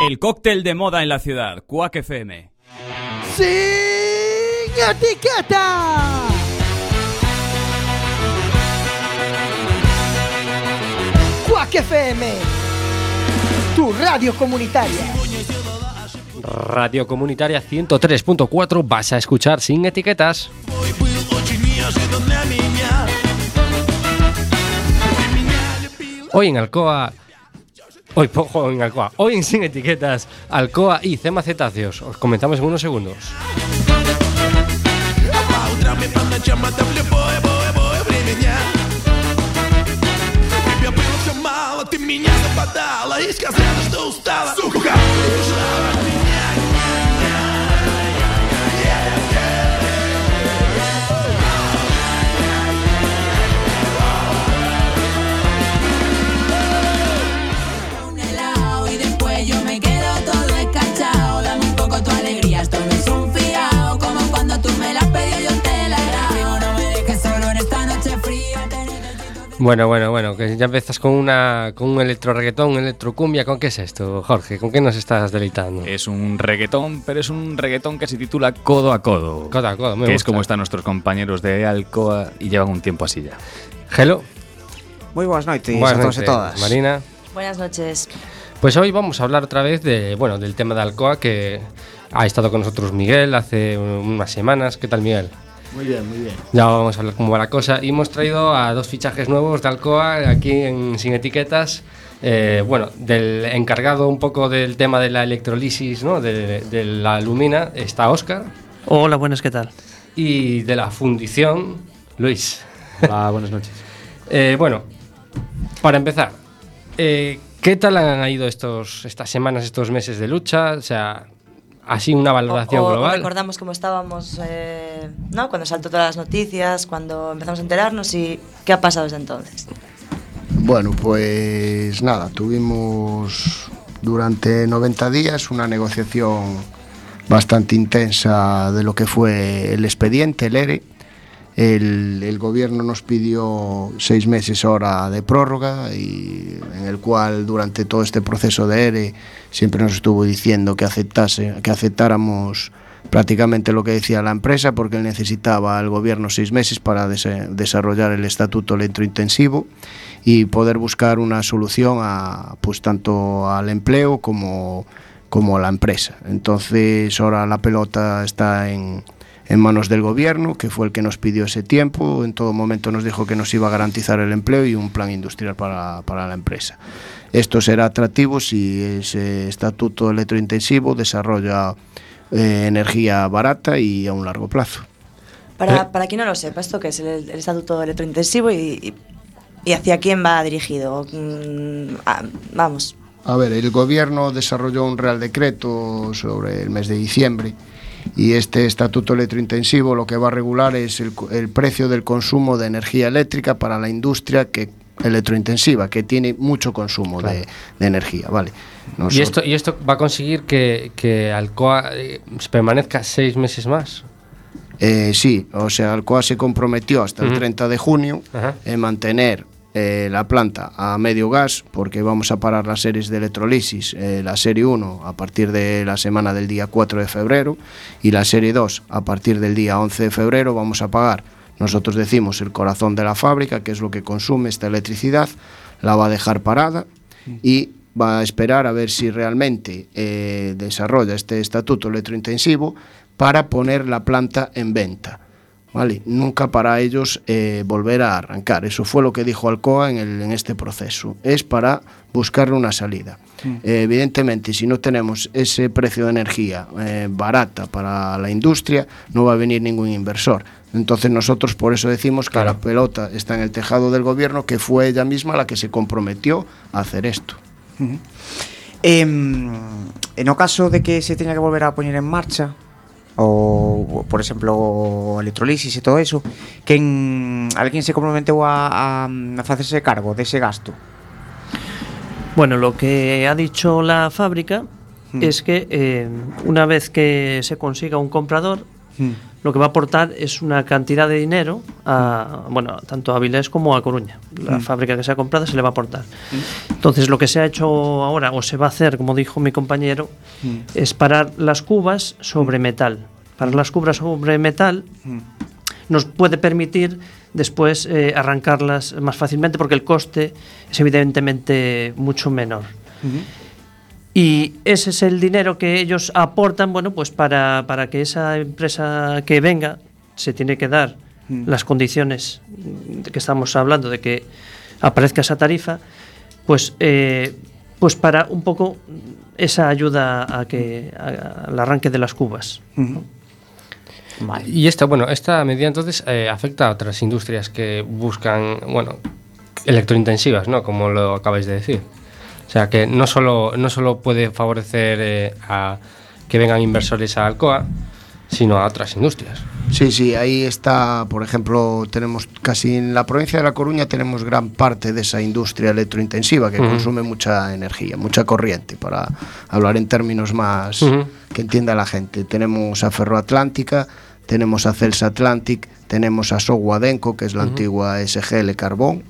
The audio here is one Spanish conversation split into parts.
El cóctel de moda en la ciudad, Quack FM. ¡Sin etiqueta! Quack FM, tu radio comunitaria. Radio Comunitaria 103.4 vas a escuchar sin etiquetas. Hoy en Alcoa. Hoy, po- en Alcoa. Hoy en Sin Etiquetas, Alcoa y Cema Cetáceos. Os comenzamos en unos segundos. Тебе было все мало, ты меня западала И сказала, что устала Сука, убежала Bueno, bueno, bueno, que ya empiezas con una con un electro reggaetón, un electrocumbia. ¿Con qué es esto, Jorge? ¿Con qué nos estás deleitando? Es un reggaetón, pero es un reggaetón que se titula Codo a Codo. Codo a codo, me que es como están nuestros compañeros de Alcoa y llevan un tiempo así ya. Hello. Moi boas noites Buenas a todos noches, todas. Marina. Buenas noches. Pues hoy vamos a hablar otra vez de, bueno, del tema de Alcoa que ha estado con nosotros Miguel hace unas semanas. ¿Qué tal, Miguel? Muy bien, muy bien. Ya vamos a hablar cómo va la cosa. Y hemos traído a dos fichajes nuevos de Alcoa aquí en Sin Etiquetas. Eh, bueno, del encargado un poco del tema de la electrolisis, ¿no? De, de la alumina, está Oscar. Hola, buenas, ¿qué tal? Y de la fundición, Luis. Hola, buenas noches. Eh, bueno, para empezar, eh, ¿qué tal han ido estos, estas semanas, estos meses de lucha? O sea, así una valoración O- o- o global. recordamos cómo estábamos, eh, ¿no? Cuando saltó todas las noticias, cuando empezamos a enterarnos y qué ha pasado desde entonces. Bueno, pues nada, tuvimos durante 90 días una negociación bastante intensa de lo que fue el expediente, el ERE. El, el gobierno nos pidió seis meses ahora de prórroga y en el cual durante todo este proceso de ERE siempre nos estuvo diciendo que aceptase, que aceptáramos prácticamente lo que decía la empresa porque necesitaba el gobierno seis meses para dese- desarrollar el estatuto electrointensivo y poder buscar una solución a pues tanto al empleo como, como a la empresa. Entonces ahora la pelota está en, en manos del gobierno, que fue el que nos pidió ese tiempo, en todo momento nos dijo que nos iba a garantizar el empleo y un plan industrial para, para la empresa. Esto será atractivo si ese estatuto electrointensivo desarrolla eh, energía barata y a un largo plazo. Para, para quien no lo sepa, ¿esto qué es? El, el estatuto electrointensivo y, y, y hacia quién va dirigido? Mm, vamos. A ver, el gobierno desarrolló un real decreto sobre el mes de diciembre y este estatuto electrointensivo lo que va a regular es el, el precio del consumo de energía eléctrica para la industria que electrointensiva, que tiene mucho consumo de, de energía, ¿vale? ¿Y esto, ¿Y esto va a conseguir que, que Alcoa eh, permanezca seis meses más? Eh, sí, o sea, Alcoa se comprometió hasta el Ujú. 30 de junio en mantener eh, la planta a medio gas porque vamos a parar las series de electrolisis, eh, la serie 1 a partir de la semana del día 4 de febrero y la serie 2 a partir del día 11 de febrero vamos a pagar, nosotros decimos el corazón de la fábrica, que es lo que consume esta electricidad, la va a dejar parada y va a esperar a ver si realmente eh, desarrolla este estatuto electrointensivo para poner la planta en venta. ¿Vale? Nunca para ellos eh, volver a arrancar. Eso fue lo que dijo Alcoa en, el- en este proceso. Es para buscarle una salida. Eh, evidentemente, si no tenemos ese precio de energía eh, barata para la industria, no va a venir ningún inversor. Entonces nosotros por eso decimos que la pelota está en el tejado del gobierno, que fue ella misma la que se comprometió a hacer esto. Em, en o caso de que se teña que volver a poñer en marcha o por exemplo, a electrolisis e todo eso, quen alguén se comprometeu a, a, a facerse cargo dese gasto? Bueno, lo que ha dicho la fábrica mm. es que eh, una vez que se consiga un comprador, mm lo que va a aportar es una cantidad de dinero a, bueno, tanto a Avilés como a Coruña. La Mm. fábrica que sea comprada se le va a aportar. Entonces, lo que se ha hecho ahora, o se va a hacer, como dijo mi compañero, Mm. es parar las cubas sobre metal. Parar las cubas sobre metal Mm. nos puede permitir después eh, arrancarlas más fácilmente porque el coste es evidentemente mucho menor. Y ese es el dinero que ellos aportan, bueno, pues para, para que esa empresa que venga se tiene que dar Mm. las condiciones de que estamos hablando, de que aparezca esa tarifa, pues, eh, pues para un poco esa ayuda a que a- al arranque de las cubas. Vale. Y esta, bueno, esta medida entonces eh, afecta a otras industrias que buscan, bueno, electrointensivas, ¿no? Como lo acabáis de decir. O sea, que no solo, no solo puede favorecer eh, a que vengan inversores a Alcoa, sino a otras industrias. Sí, sí, ahí está, por ejemplo, tenemos casi en la provincia de La Coruña tenemos gran parte de esa industria electrointensiva que consume mucha energía, mucha corriente, para hablar en términos más que entienda la gente. Tenemos a Ferroatlántica, tenemos a Celsa Atlantic, tenemos a Soguadenco, que es la antigua SGL Carbón,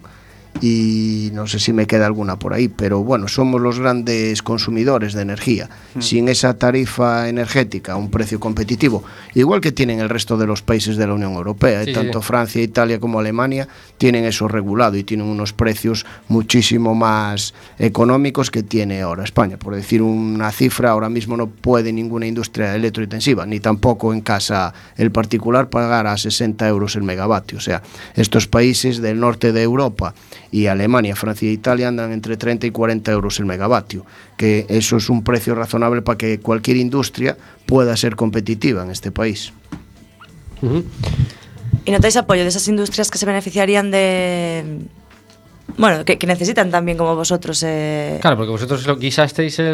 y no sé si me queda alguna por ahí, pero bueno, somos los grandes consumidores de energía. Sin esa tarifa energética, un precio competitivo, igual que tienen el resto de los países de la Unión Europea, Sí, y tanto sí. Francia, Italia como Alemania tienen eso regulado y tienen unos precios muchísimo más económicos que tiene ahora España. Por decir una cifra, ahora mismo no puede ninguna industria electrointensiva, ni tampoco en casa el particular pagar a 60 euros el megavatio. O sea, estos países del norte de Europa y Alemania, Francia e Italia andan entre 30 y 40 euros el megavatio, que eso es un precio razonable para que cualquier industria pueda ser competitiva en este país. Uh -huh. ¿Y notáis apoyo de esas industrias que se beneficiarían de, Bueno, que, que necesitan también como vosotros... eh, Claro, porque vosotros lo guisasteis el.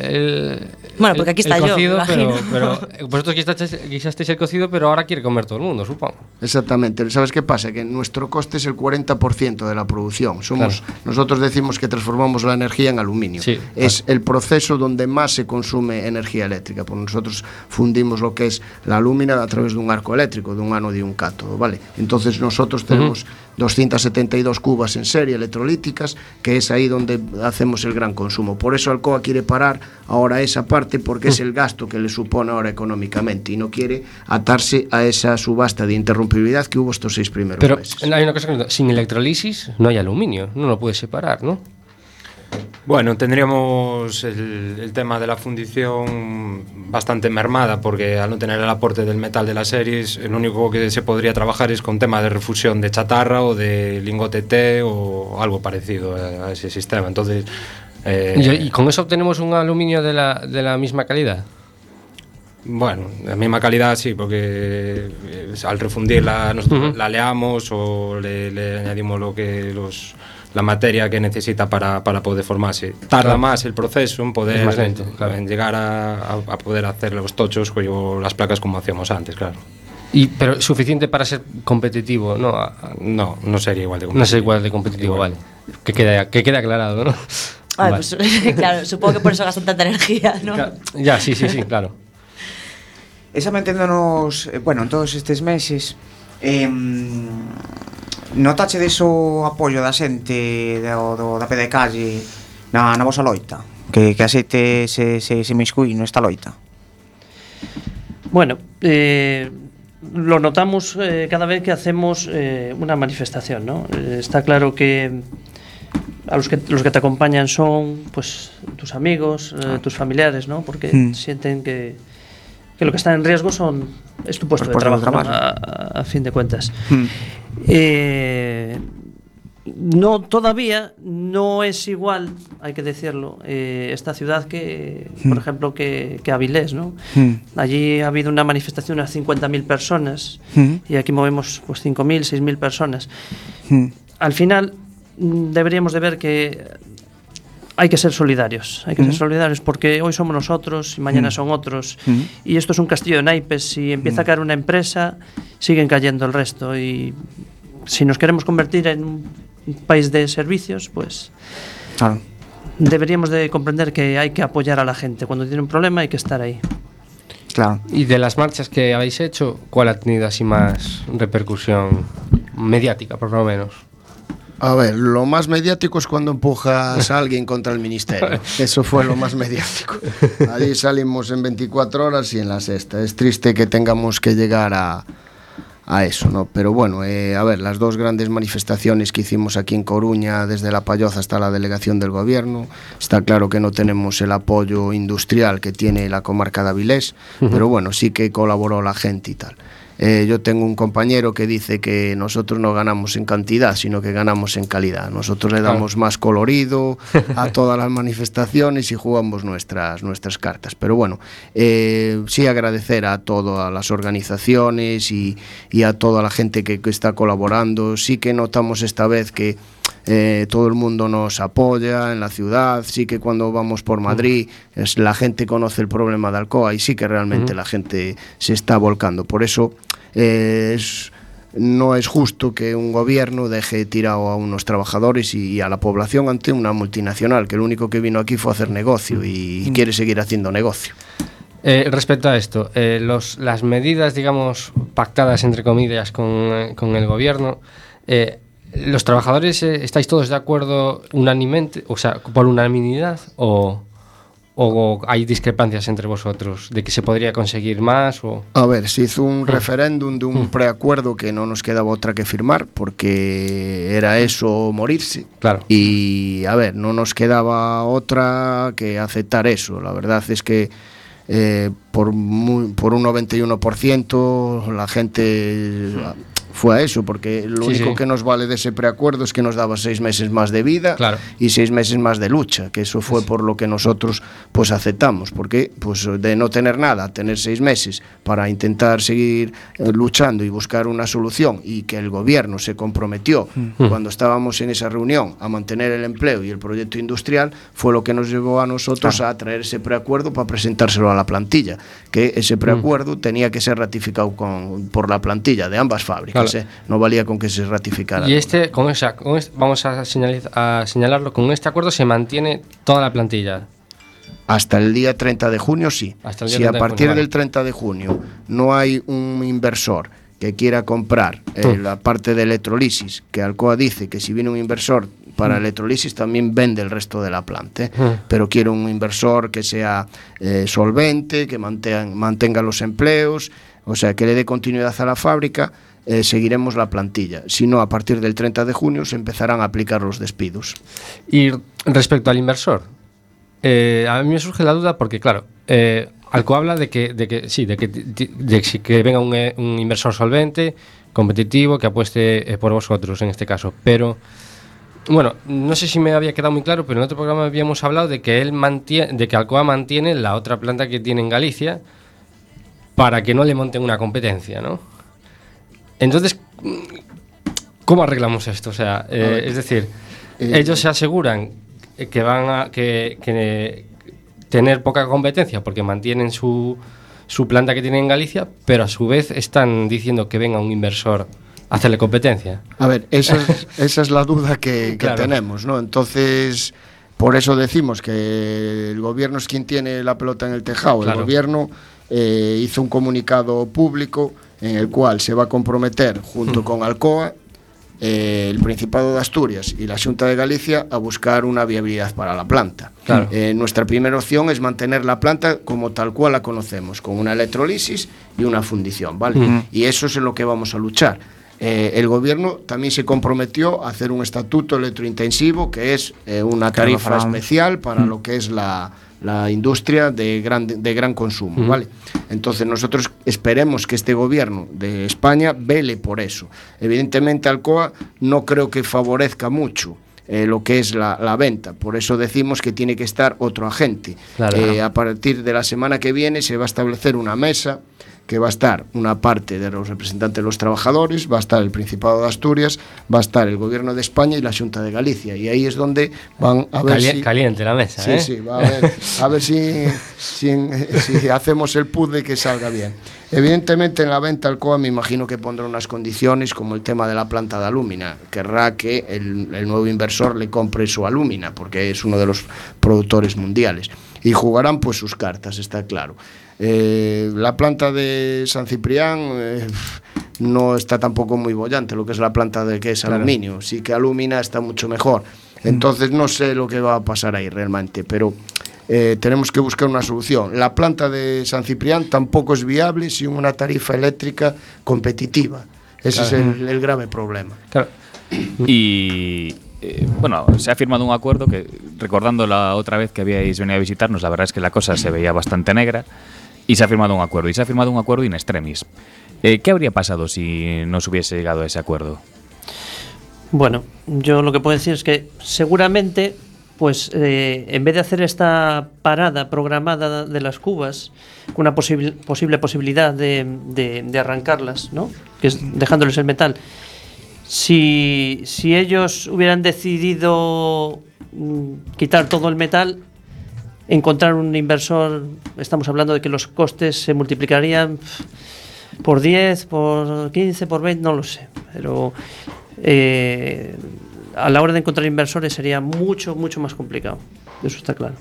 el- Bueno, porque aquí está el yo, cocido, pero, imagino. pero eh, vosotros guisasteis, guisasteis el cocido, pero ahora quiere comer todo el mundo, supongo. Exactamente. ¿Sabes qué pasa? Que nuestro coste es el 40% de la producción. Somos, Claro. Nosotros decimos que transformamos la energía en aluminio. Sí, es el proceso donde más se consume energía eléctrica. Porque nosotros fundimos lo que es la alúmina a través de un arco eléctrico, de un ánodo y un cátodo. ¿vale? Entonces nosotros tenemos 272 cubas en serie electrolíticas, que es ahí donde hacemos el gran consumo. Por eso Alcoa quiere parar ahora esa parte porque es el gasto que le supone ahora económicamente y no quiere atarse a esa subasta de interrumpibilidad que hubo estos seis primeros Pero meses. hay una cosa que sin electrolisis no hay aluminio, no lo puedes separar, ¿no? Bueno, tendríamos el, el tema de la fundición bastante mermada porque al no tener el aporte del metal de las series, el único que se podría trabajar es con tema de refusión de chatarra o de lingote T o algo parecido a, ese sistema. Entonces, eh, Y, con eso obtenemos un aluminio de la, de la misma calidad. Bueno, la misma calidad sí, porque eh, al refundirla nosotros Ujú. la leamos o le, le añadimos lo que los la materia que necesita para, para poder formarse. Tarda Claro. más el proceso en poder Es más lento, en- claro. en llegar a, a- a poder hacer los tochos o las placas como hacíamos antes, claro. Y, pero suficiente para ser competitivo, ¿no? No, no sería igual de No es igual de competitivo, vale. Que quede, que quede aclarado, ¿no? Ay, Vale. pues, claro, supongo que por eso gastan tanta energía, ¿no? Ya, sí, sí, sí, claro. Esa manténdonos, eh, bueno, en todos estes meses eh, Notache deso apoio da xente do, do, da pé de calle na, na vosa loita Que, que a xente se, se, se miscui nesta loita Bueno, eh, lo notamos eh, cada vez que hacemos eh, una manifestación, ¿no? Eh, está claro que a los que los que te acompañan son pues tus amigos, eh, tus familiares, ¿no? Porque Mm. sienten que, que lo que está en riesgo son es tu puesto Pues de trabajo, ¿no? a, a fin de cuentas. Hmm. Eh, no, todavía no es igual, hay que decirlo, eh, esta ciudad que, por Hmm. ejemplo, que, que Avilés, ¿no? Hmm. Allí ha habido una manifestación de unas 50.000 personas y aquí movemos pues 5.000, 6.000 personas. Al final mm, deberíamos de ver que hay que ser solidarios, hay que ser solidarios porque hoy somos nosotros y mañana son otros. Y esto es un castillo de naipes, si empieza a caer una empresa siguen cayendo el resto. Y si nos queremos convertir en un país de servicios, pues Claro. deberíamos de comprender que hay que apoyar a la gente, cuando tiene un problema hay que estar ahí. Claro. Y de las marchas que habéis hecho, ¿cuál ha tenido así más repercusión mediática, por lo menos? A ver, lo más mediático es cuando empujas a alguien contra el ministerio. Eso fue lo más mediático. Allí salimos en 24 horas y en la sexta. Es triste que tengamos que llegar a, a eso, ¿no? Pero bueno, eh, a ver, las dos grandes manifestaciones que hicimos aquí en Coruña, desde La Payoza hasta la delegación del gobierno, está claro que no tenemos el apoyo industrial que tiene la comarca de Avilés, pero bueno, sí que colaboró la gente y tal. Eh, yo tengo un compañero que dice que nosotros no ganamos en cantidad, sino que ganamos en calidad. Nosotros le damos más colorido a todas las manifestaciones y jugamos nuestras, nuestras cartas. Pero bueno, eh, sí agradecer a todas las organizaciones y, y a toda la gente que, que está colaborando. Sí que notamos esta vez que eh, todo el mundo nos apoya en la ciudad, sí que cuando vamos por Madrid es, la gente conoce el problema de Alcoa y sí que realmente la gente se está volcando. Por eso eh, es- no es justo que un gobierno deje tirado a unos trabajadores y, y a la población ante una multinacional, que lo único que vino aquí fue a hacer negocio y, y quiere seguir haciendo negocio. Eh, respecto a esto, eh, los, las medidas, digamos, pactadas entre comillas con, eh, con el gobierno, ¿los trabajadores eh, estáis todos de acuerdo unánimemente, o sea, por unanimidad, o, o hay discrepancias entre vosotros de que se podría conseguir más? O... A ver, se hizo un referéndum de un preacuerdo que no nos quedaba otra que firmar, porque era eso morirse. Claro. Y a ver, no nos quedaba otra que aceptar eso. La verdad es que eh, por, muy- por un 91% la gente fue a eso, porque lo Sí, único sí. que nos vale de ese preacuerdo es que nos daba seis meses más de vida Claro. y seis meses más de lucha, que eso fue por lo que nosotros pues aceptamos, porque pues de no tener nada, tener seis meses para intentar seguir eh, luchando y buscar una solución y que el gobierno se comprometió Mm. cuando estábamos en esa reunión a mantener el empleo y el proyecto industrial, fue lo que nos llevó a nosotros a traer ese preacuerdo para presentárselo a la plantilla, que ese preacuerdo tenía que ser ratificado con, por la plantilla de ambas fábricas, Claro. No valía con que se ratificara. Y este, con esa, con este- vamos a, señaliz- a señalarlo, con este acuerdo se mantiene toda la plantilla. Hasta el día 30 de junio sí. Hasta el día si 30 a de partir junio, vale. del 30 de junio no hay un inversor que quiera comprar eh, Mm. la parte de electrolisis, que Alcoa dice que si viene un inversor para Mm. electrolisis también vende el resto de la planta, ¿eh? Mm. pero quiero un inversor que sea eh, solvente, que mantenga, mantenga los empleos, o sea, que le dé continuidad a la fábrica. Eh, seguiremos la plantilla. Si no, a partir del 30 de junio se empezarán a aplicar los despidos. Y respecto al inversor, eh, a mí me surge la duda porque, claro, eh, Alco habla de que, de que sí, de que, venga un, eh, un inversor solvente, competitivo, que apueste eh, por vosotros en este caso. Pero, bueno, no sé si me había quedado muy claro, pero en otro programa habíamos hablado de que él mantiene, de que Alcoa mantiene la otra planta que tiene en Galicia para que no le monten una competencia, ¿no? Entonces, ¿cómo arreglamos esto? O sea, eh, es decir, eh, ellos se aseguran que van a que, que tener poca competencia porque mantienen su, su planta que tienen en Galicia, pero a su vez están diciendo que venga un inversor a hacerle competencia. A ver, esa es, esa es la duda que, que Claro. tenemos, ¿no? Entonces, por eso decimos que el gobierno es quien tiene la pelota en el tejado. Claro. El gobierno eh, hizo un comunicado público en el cual se va a comprometer, junto Mm. con Alcoa, eh, el Principado de Asturias y la Junta de Galicia a buscar una viabilidad para la planta. Claro. Eh, nuestra primera opción es mantener la planta como tal cual la conocemos, con una electrolisis y una fundición, ¿vale? Ujú. Y eso es en lo que vamos a luchar. Eh, el gobierno también se comprometió a hacer un estatuto electrointensivo, que es una Claro, tarifa para- especial para lo que es la, la industria de gran, de gran consumo. ¿vale? Entonces nosotros esperemos que este gobierno de España vele por eso. Evidentemente Alcoa no creo que favorezca mucho eh, lo que es la, la venta, por eso decimos que tiene que estar otro agente. Claro. Eh, a partir de la semana que viene se va a establecer una mesa que va a estar una parte de los representantes de los trabajadores, va a estar el Principado de Asturias, va a estar el Gobierno de España y la Junta de Galicia. Y ahí es donde van a ver Cali- si... Caliente la mesa, Sí, ¿eh? sí, va a ver, a ver si, si, si hacemos el puzzle que salga bien. Evidentemente en la venta Alcoa me imagino que pondrá unas condiciones como el tema de la planta de alúmina. Querrá que el, el nuevo inversor le compre su alúmina porque es uno de los productores mundiales. y jugarán pues sus cartas, está claro. Eh, la planta de San Ciprián eh, no está tampoco muy bollante, lo que es la planta de que es Claro. aluminio, sí que alumina está mucho mejor. Entonces no sé lo que va a pasar ahí realmente, pero eh, tenemos que buscar una solución. La planta de San Ciprián tampoco es viable sin una tarifa eléctrica competitiva. Ese Claro. es el, el grave problema. Claro. Y eh, bueno, se ha firmado un acuerdo que, recordando la otra vez que habíais venido a visitarnos, la verdad es que la cosa se veía bastante negra. Y se ha firmado un acuerdo. Y se ha firmado un acuerdo in extremis. Eh, ¿Qué habría pasado si no se hubiese llegado a ese acuerdo? Bueno, yo lo que puedo decir es que seguramente, pues eh, en vez de hacer esta parada programada de las cubas, con una posible posibilidad de, de- de arrancarlas, ¿no? Que es dejándoles el metal. Si, si ellos hubieran decidido mm, quitar todo el metal, encontrar un inversor, estamos hablando de que los costes se multiplicarían por 10, por 15, por 20, no lo sé. Pero eh, a la hora de encontrar inversores sería mucho, mucho más complicado. Eso está claro.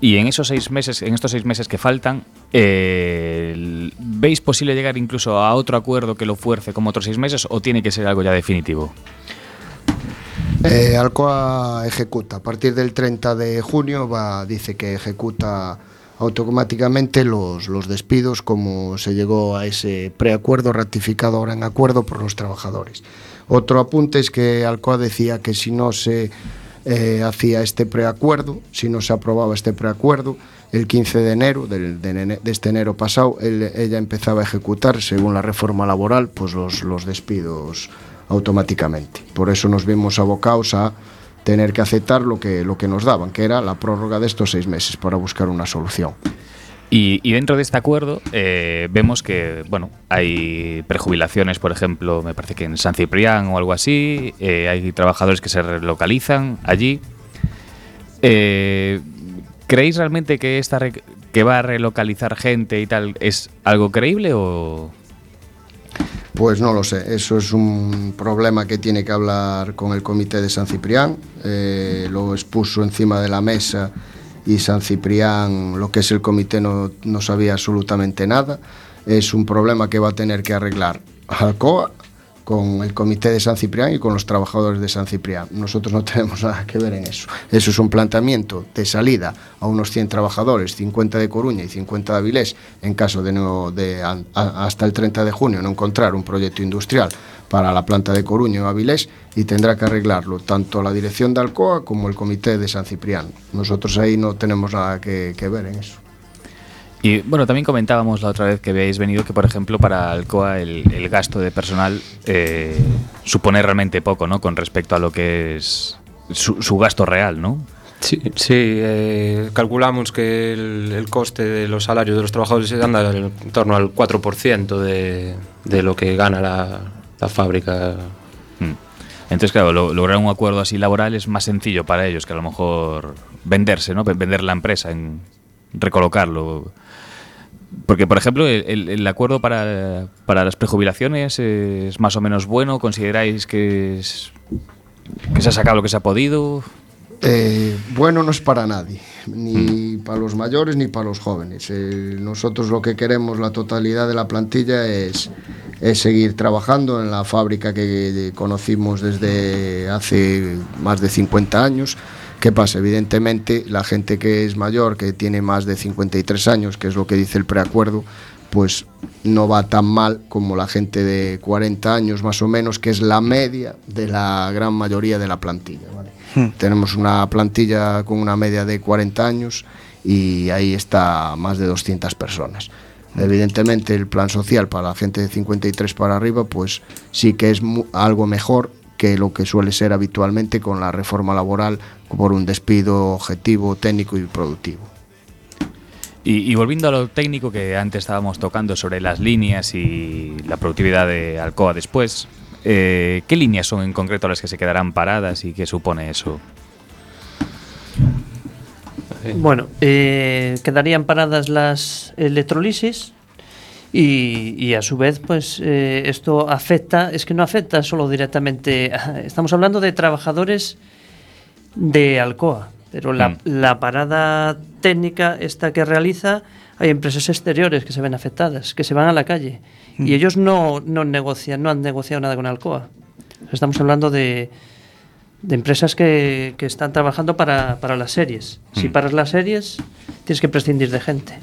Y, en esos seis meses, en estos seis meses que faltan, eh, ¿veis posible llegar incluso a otro acuerdo que lo fuerce como otros seis meses o tiene que ser algo ya definitivo? Eh, Alcoa ejecuta. A partir del 30 de junio va, dice que ejecuta automáticamente los, los despidos como se llegó a ese preacuerdo ratificado ahora en acuerdo por los trabajadores. Otro apunte es que Alcoa decía que si no se eh, hacía este preacuerdo, si no se aprobaba este preacuerdo, el 15 de enero, del- de, este enero pasado, él- ella empezaba a ejecutar, según la reforma laboral, pues los, los despidos automáticamente. Por eso nos vimos abocados a tener que aceptar lo que, lo que nos daban, que era la prórroga de estos seis meses para buscar una solución. Y, dentro de este acuerdo eh, vemos que bueno hay prejubilaciones, por ejemplo, me parece que en San Ciprián o algo así, eh, hay trabajadores que se relocalizan allí. Eh, ¿Creéis realmente que esta que va a relocalizar gente y tal es algo creíble o Pues no lo sé, eso es un problema que tiene que hablar con el comité de San Ciprián, eh, lo expuso encima de la mesa y San Ciprián, lo que es el comité, no, no sabía absolutamente nada. Es un problema que va a tener que arreglar Alcoa con el comité de San Ciprián y con los trabajadores de San Ciprián. Nosotros no tenemos nada que ver en eso. Eso es un planteamiento de salida a unos 100 trabajadores, 50 de Coruña y 50 de Avilés, en caso de, no, de hasta el 30 de junio no encontrar un proyecto industrial para la planta de Coruña o Avilés y tendrá que arreglarlo tanto la dirección de Alcoa como el comité de San Ciprián. Nosotros ahí no tenemos nada que ver en eso. Y bueno, también comentábamos la otra vez que habéis venido que, por ejemplo, para Alcoa el, el gasto de personal eh, supone realmente poco, ¿no? Con respecto a lo que es su, su gasto real, ¿no? Sí, sí eh, calculamos que el, el coste de los salarios de los trabajadores anda en torno al 4% de, de lo que gana la, la fábrica. Mm. Entonces, claro, lo- lograr un acuerdo así laboral es más sencillo para ellos que a lo mejor venderse, ¿no? Vender la empresa, en recolocarlo. Porque, por ejemplo, el, acuerdo para, para las prejubilaciones es más o menos bueno. ¿Consideráis que, es, que se ha sacado lo que se ha podido? Eh, bueno no es para nadie, ni para los mayores ni para los jóvenes. Eh, nosotros lo que queremos, la totalidad de la plantilla, es, es seguir trabajando en la fábrica que conocimos desde hace más de 50 años. ¿Qué pasa? Evidentemente, la gente que es mayor, que tiene más de 53 años, que es lo que dice el preacuerdo, pues no va tan mal como la gente de 40 años más o menos, que es la media de la gran mayoría de la plantilla. ¿vale? Tenemos una plantilla con una media de 40 años y ahí está más de 200 personas. Evidentemente el plan social para la gente de 53 para arriba pues sí que es algo mejor que lo que suele ser habitualmente con la reforma laboral por un despido objetivo, técnico y productivo. Y, y volviendo a lo técnico que antes estábamos tocando sobre las líneas y la productividad de Alcoa después, eh, ¿qué líneas son en concreto las que se quedarán paradas y qué supone eso? Bueno, eh, quedarían paradas las electrolisis y, y a su vez, pues eh, esto afecta, es que no afecta solo directamente, a- estamos hablando de trabajadores de Alcoa, Pero la, Mm. la parada técnica esta que realiza, hay empresas exteriores que se ven afectadas, que se van a la calle. Y ellos no, no negocian, no han negociado nada con Alcoa. Estamos hablando de, de empresas que, que están trabajando para, para las series. Si Mm. paras las series, tienes que prescindir de gente.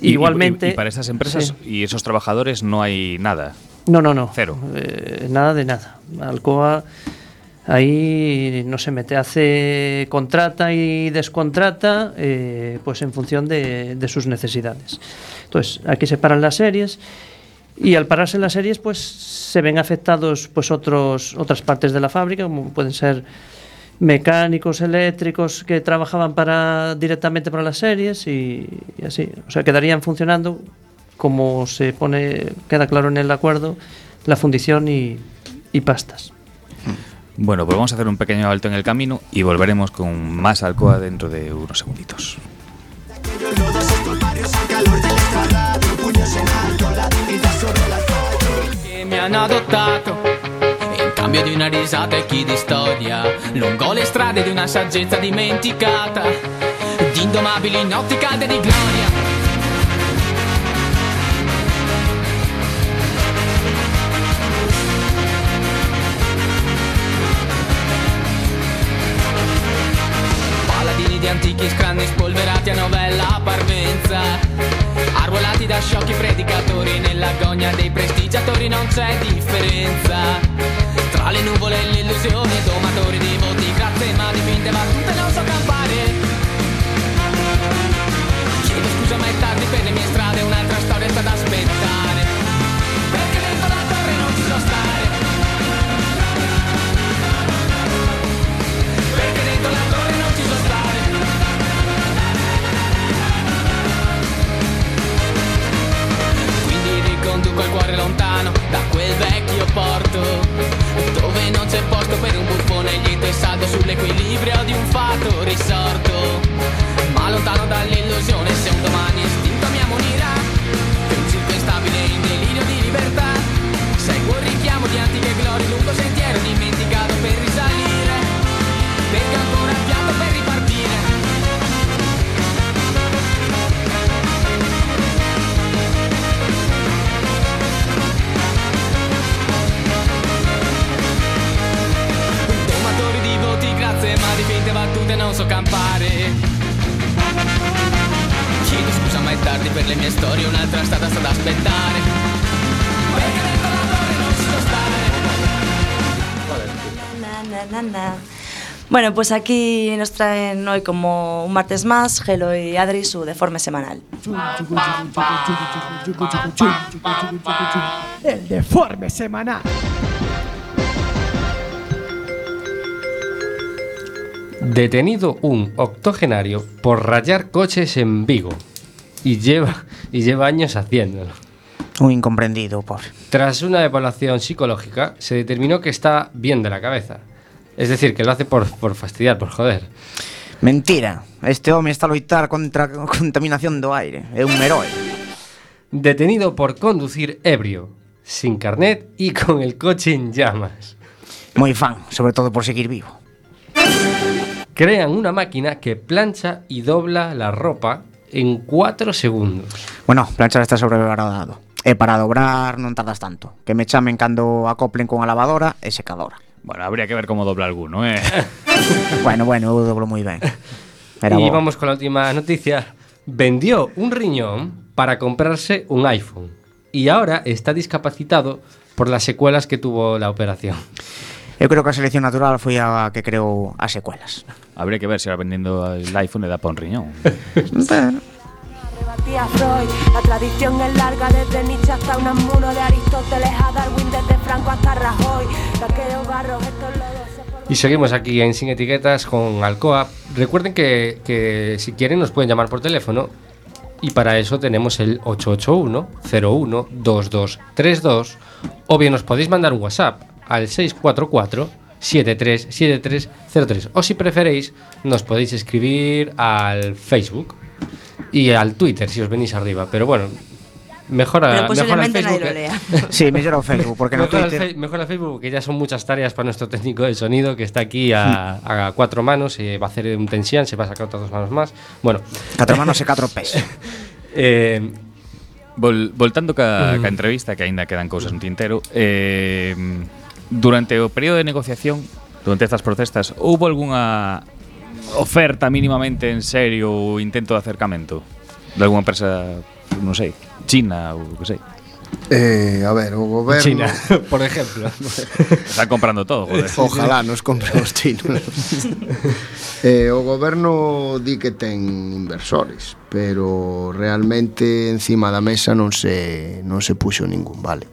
Y- Igualmente. Y, para estas empresas Sí. y esos trabajadores no hay nada. No, no, no. Cero. Eh, nada de nada. Alcoa ahí no se mete, hace contrata y descontrata eh, pues en función de, de sus necesidades. Entonces, aquí se paran las series y al pararse las series pues se ven afectados pues otros otras partes de la fábrica como pueden ser mecánicos eléctricos que trabajaban para directamente para las series y, y así o sea quedarían funcionando como se pone queda claro en el acuerdo la fundición y, y pastas Bueno, pues vamos a hacer un pequeño alto en el camino y volveremos con más Alcoa dentro de unos segunditos. che mi hanno adottato in cambio di una risata e chi di storia lungo le strade di una saggezza dimenticata di indomabili notti calde di gloria. Paladini di antichi scranni spolverati a novella parvenza arruolati da sciocchi predicatori nell'agonia dei prestigiatori non c'è differenza tra le nuvole l'illusione domatori di voti grazie ma dipinte battute non so campare. Chiedo scusa ma è tardi per le mie strade un'altra storia sta da aspettare. Perché dentro la torre non ci so stare. Perché dentro la torre non ci so stare. Quindi riconduco il cuore lontano da quel vecchio porto non c'è posto per un buffone lieto e saldo sull'equilibrio di un fatto risorto. Ma lontano dall'illusione se un domani istinto mi ammonirà. Che un circo instabile in delirio di libertà. Seguo il richiamo di antiche glorie lungo sentiero dimenticato per risalire. Perché ancora fiato per ripartire finte battute non so campare. Chiedo scusa, ma è tardi per le mie storie, un'altra strada sta da aspettare. Perché dentro la torre non ci so stare. Na, na, na, na. Bueno, pues aquí nos traen hoy como un martes más Gelo y Adri su deforme semanal. El deforme semanal. Detenido un octogenario por rayar coches en Vigo. Y lleva, y lleva años haciéndolo. Un incomprendido, pobre. Tras una evaluación psicológica, se determinó que está bien de la cabeza. Es decir, que lo hace por, por fastidiar, por joder. Mentira. Este home está a loitar contra a contaminación do aire. É un heroe. Detenido por conducir ebrio, sin carnet y con el coche en llamas. Moi fan, sobre todo por seguir vivo. Crean una máquina que plancha y dobla la ropa en 4 segundos. Bueno, planchar está sobrevalorado. E para dobrar non tardas tanto. Que me chamen cando acoplen con a lavadora e secadora. Bueno, habría que ver cómo dobla alguno, ¿eh? Bueno, bueno, eu doblo moi ben. Era y bo. vamos con la última noticia. Vendió un riñón para comprarse un iPhone y ahora está discapacitado por las secuelas que tuvo la operación. Eu creo que a selección natural foi a que creou as secuelas. Habría que ver si ahora vendiendo el iPhone le da para un riñón. Rebatía Freud, la tradición es larga desde Nietzsche hasta Unamuno, de Aristóteles a Darwin, desde Franco hasta Rajoy, de aquellos barros, estos lodos se forman- Y seguimos aquí en Sin Etiquetas con Alcoa. Recuerden que, que si quieren nos pueden llamar por teléfono. Y para eso tenemos el 881-01-2232 o bien nos podéis mandar un WhatsApp al 644 737303 o si preferéis nos podéis escribir al Facebook y al Twitter si os venís arriba. Pero bueno, Mejora, Pero mejora el posiblemente nadie Facebook. lo lea. Sí, mejor o Facebook, porque no mejora, el Twitter... fe- mejora el Facebook, que ya son muchas tareas para nuestro técnico de sonido, que está aquí a, a cuatro manos, y va a hacer un tensión, se va a sacar otras dos manos más. Bueno. Catro manos e catro pés. eh, Vol, voltando ca, Mm. ca entrevista, que aínda quedan cousas no tintero, eh, durante o período de negociación, durante estas protestas, houve algunha oferta mínimamente en serio ou intento de acercamento de algunha empresa, non sei, China ou que sei? Eh, a ver, o goberno China, por exemplo Está comprando todo joder. Ojalá nos compre os chinos eh, O goberno di que ten inversores Pero realmente encima da mesa non se, non se puxo ningún vale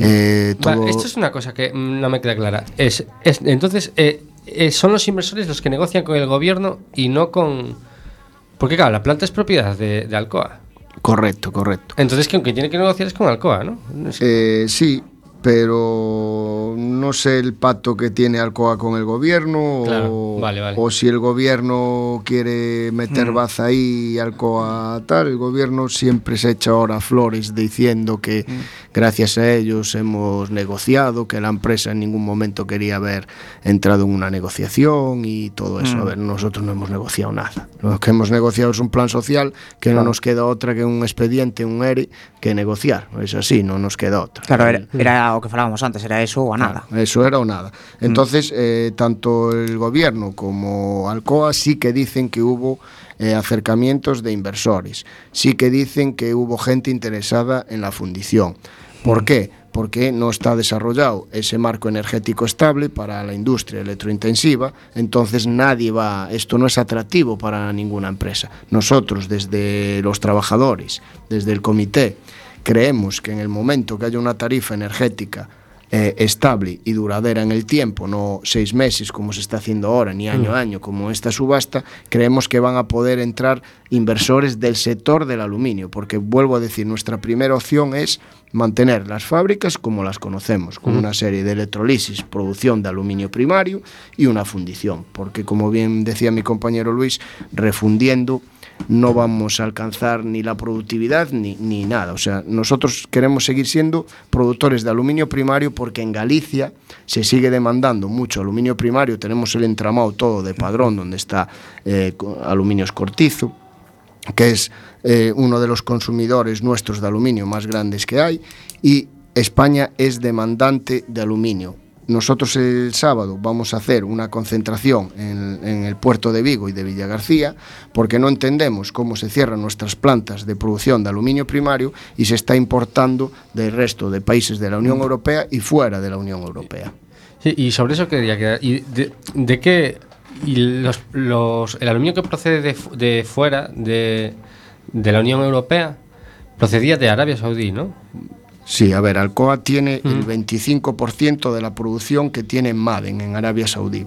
Eh, esto es una cosa que mm, no me queda clara. Es, es- entonces, eh, eh, son los inversores los que negocian con el gobierno y no con... Porque claro, la planta es propiedad de, de Alcoa. Correcto, correcto. Entonces, que aunque tiene que negociar es con Alcoa, ¿no? Eh, sí, pero no sé el pacto que tiene Alcoa con el gobierno Claro, o, vale, vale. o si el gobierno quiere meter Mm. baza ahí y Alcoa tal. El gobierno siempre se echa ahora flores diciendo que gracias a ellos hemos negociado, que la empresa en ningún momento quería haber entrado en una negociación y todo eso. Mm. A ver, nosotros no hemos negociado nada. Lo que hemos negociado es un plan social que no Claro. nos queda otra que un expediente, un ERE, que negociar. Es así, no nos queda otra. Claro, era, era o que falábamos antes, era eso ou a nada. Eso era o nada. Entonces, eh, tanto el gobierno como Alcoa sí que dicen que hubo eh, acercamientos de inversores, sí que dicen que hubo gente interesada en la fundición. ¿Por qué? Porque no está desarrollado ese marco energético estable para la industria electrointensiva, entonces nadie va, esto no es atractivo para ninguna empresa. Nosotros, desde los trabajadores, desde el comité, creemos que en el momento que haya una tarifa energética eh, estable y duradera en el tiempo, no seis meses como se está haciendo ahora, ni año Mm. a año como esta subasta, creemos que van a poder entrar inversores del sector del aluminio, porque vuelvo a decir, nuestra primera opción es mantener las fábricas como las conocemos, con Mm. una serie de electrolisis, producción de aluminio primario y una fundición, porque como bien decía mi compañero Luis, refundiendo no vamos a alcanzar ni la productividad ni, ni nada. O sea, nosotros queremos seguir siendo productores de aluminio primario porque en Galicia se sigue demandando mucho aluminio primario. Tenemos el entramado todo de Padrón, donde está eh, aluminio escortizo, que es eh, uno de los consumidores nuestros de aluminio más grandes que hay, y España es demandante de aluminio. Nosotros el sábado vamos a hacer una concentración en, en el puerto de Vigo y de Villagarcía porque no entendemos cómo se cierran nuestras plantas de producción de aluminio primario y se está importando del resto de países de la Unión Europea y fuera de la Unión Europea. Sí, y sobre eso quería quedar. ¿Y de, de qué? Y los, los, el aluminio que procede de, de fuera de, de la Unión Europea procedía de Arabia Saudí, ¿no? Sí, a ver, Alcoa tiene el 25% de la producción que tiene en Maden, en Arabia Saudí.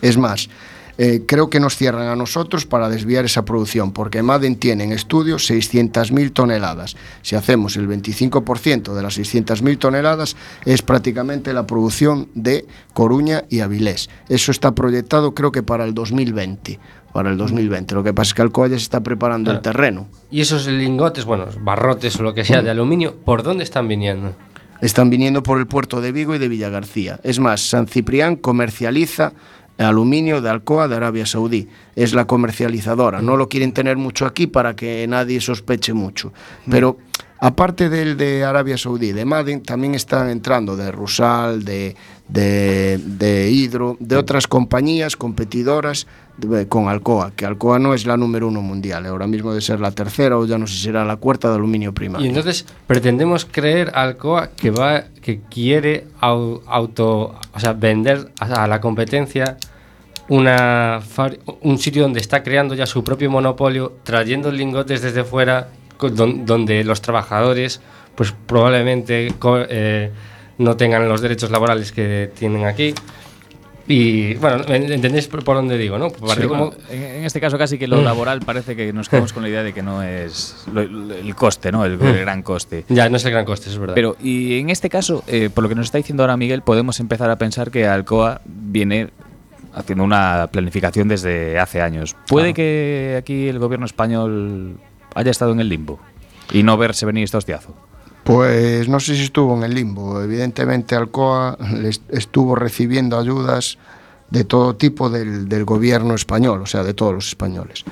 Es más, eh, creo que nos cierran a nosotros para desviar esa producción, porque Maden tiene en estudio 600.000 toneladas. Si hacemos el 25% de las 600.000 toneladas, es prácticamente la producción de Coruña y Avilés. Eso está proyectado creo que para el 2020. Para el 2020. Lo que pasa es que Alcoa ya se está preparando el terreno. Y esos lingotes, bueno, barrotes o lo que sea de aluminio, ¿por dónde están viniendo? Están viniendo por el puerto de Vigo y de Villagarcía. Es más, San Ciprián comercializa aluminio de Alcoa de Arabia Saudí. Es la comercializadora. No lo quieren tener mucho aquí para que nadie sospeche mucho. Pero aparte del de Arabia Saudí, de Maden, también están entrando de Rusal, de, de, de Hidro, de otras compañías competidoras de- con Alcoa, que Alcoa no es la número uno mundial. Ahora mismo debe ser la tercera o ya no sé si será la cuarta de aluminio primario. Y entonces pretendemos creer Alcoa que va que quiere au- auto, o sea, vender a, a la competencia una un sitio donde está creando ya su propio monopolio, trayendo lingotes desde fuera don- donde los trabajadores pues probablemente eh, no tengan los derechos laborales que tienen aquí. Y bueno, ¿entendéis por por dónde digo, no? Sí, como- en, este caso casi que lo Mm. laboral parece que nos quedamos con la idea de que no es lo- el coste, ¿no? El, Mm. el gran coste. Ya, no es el gran coste, es verdad. Pero, y en este caso, eh, por lo que nos está diciendo ahora Miguel, podemos empezar a pensar que Alcoa viene haciendo una planificación desde hace años. ¿Puede que aquí el gobierno español haya estado en el limbo? y no verse venir este hostiazo. Pues no sé si estuvo en el limbo. Evidentemente Alcoa estuvo recibiendo ayudas de todo tipo del, del gobierno español, o sea, de todos los españoles.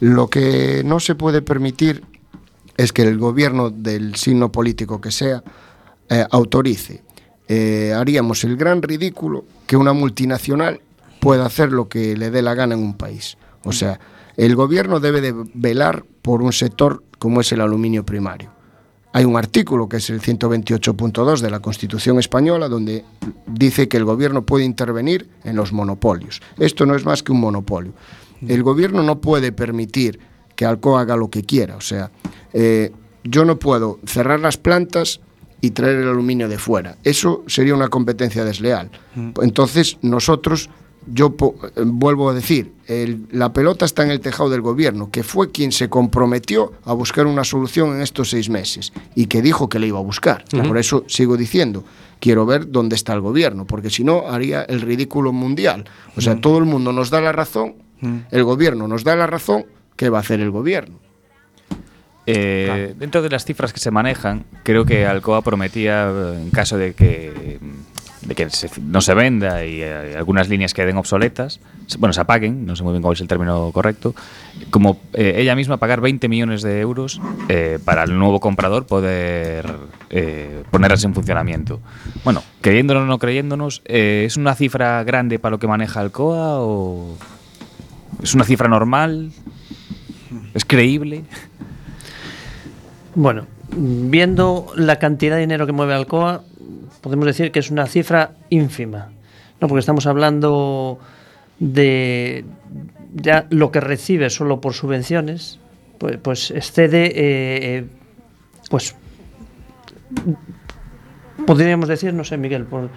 Lo que no se puede permitir es que el gobierno del signo político que sea eh, autorice. Eh, haríamos el gran ridículo que una multinacional pueda hacer lo que le dé la gana en un país. O sea, el gobierno debe de velar por un sector como es el aluminio primario. Hay un artículo que es el 128.2 de la Constitución española donde dice que el gobierno puede intervenir en los monopolios. Esto no es más que un monopolio. El gobierno no puede permitir que Alcoa haga lo que quiera. O sea, eh, yo no puedo cerrar las plantas y traer el aluminio de fuera. Eso sería una competencia desleal. Entonces, nosotros, yo po- eh, vuelvo a decir, el- la pelota está en el tejado del gobierno, que fue quien se comprometió a buscar una solución en estos seis meses y que dijo que le iba a buscar. Por eso sigo diciendo, quiero ver dónde está el gobierno, porque si no haría el ridículo mundial. O sea, todo el mundo nos da la razón, el gobierno nos da la razón, ¿qué va a hacer el gobierno? Eh, Dentro de las cifras que se manejan, creo que Alcoa prometía, eh, en caso de que, de que se- no se venda y eh, algunas líneas queden obsoletas, bueno, se apaguen, no sé muy bien cuál es el término correcto, como eh, ella misma pagar 20 millones de euros eh, para el nuevo comprador poder ponerlas en funcionamiento. Bueno, creyéndonos o no creyéndonos, ¿es una cifra grande para lo que maneja Alcoa o es una cifra normal? ¿Es creíble? Bueno, viendo la cantidad de dinero que mueve Alcoa, podemos decir que es una cifra ínfima, ¿no? porque estamos hablando de ya lo que recibe solo por subvenciones, pues, pues excede, eh, eh, pues podríamos decir, no sé, Miguel, por,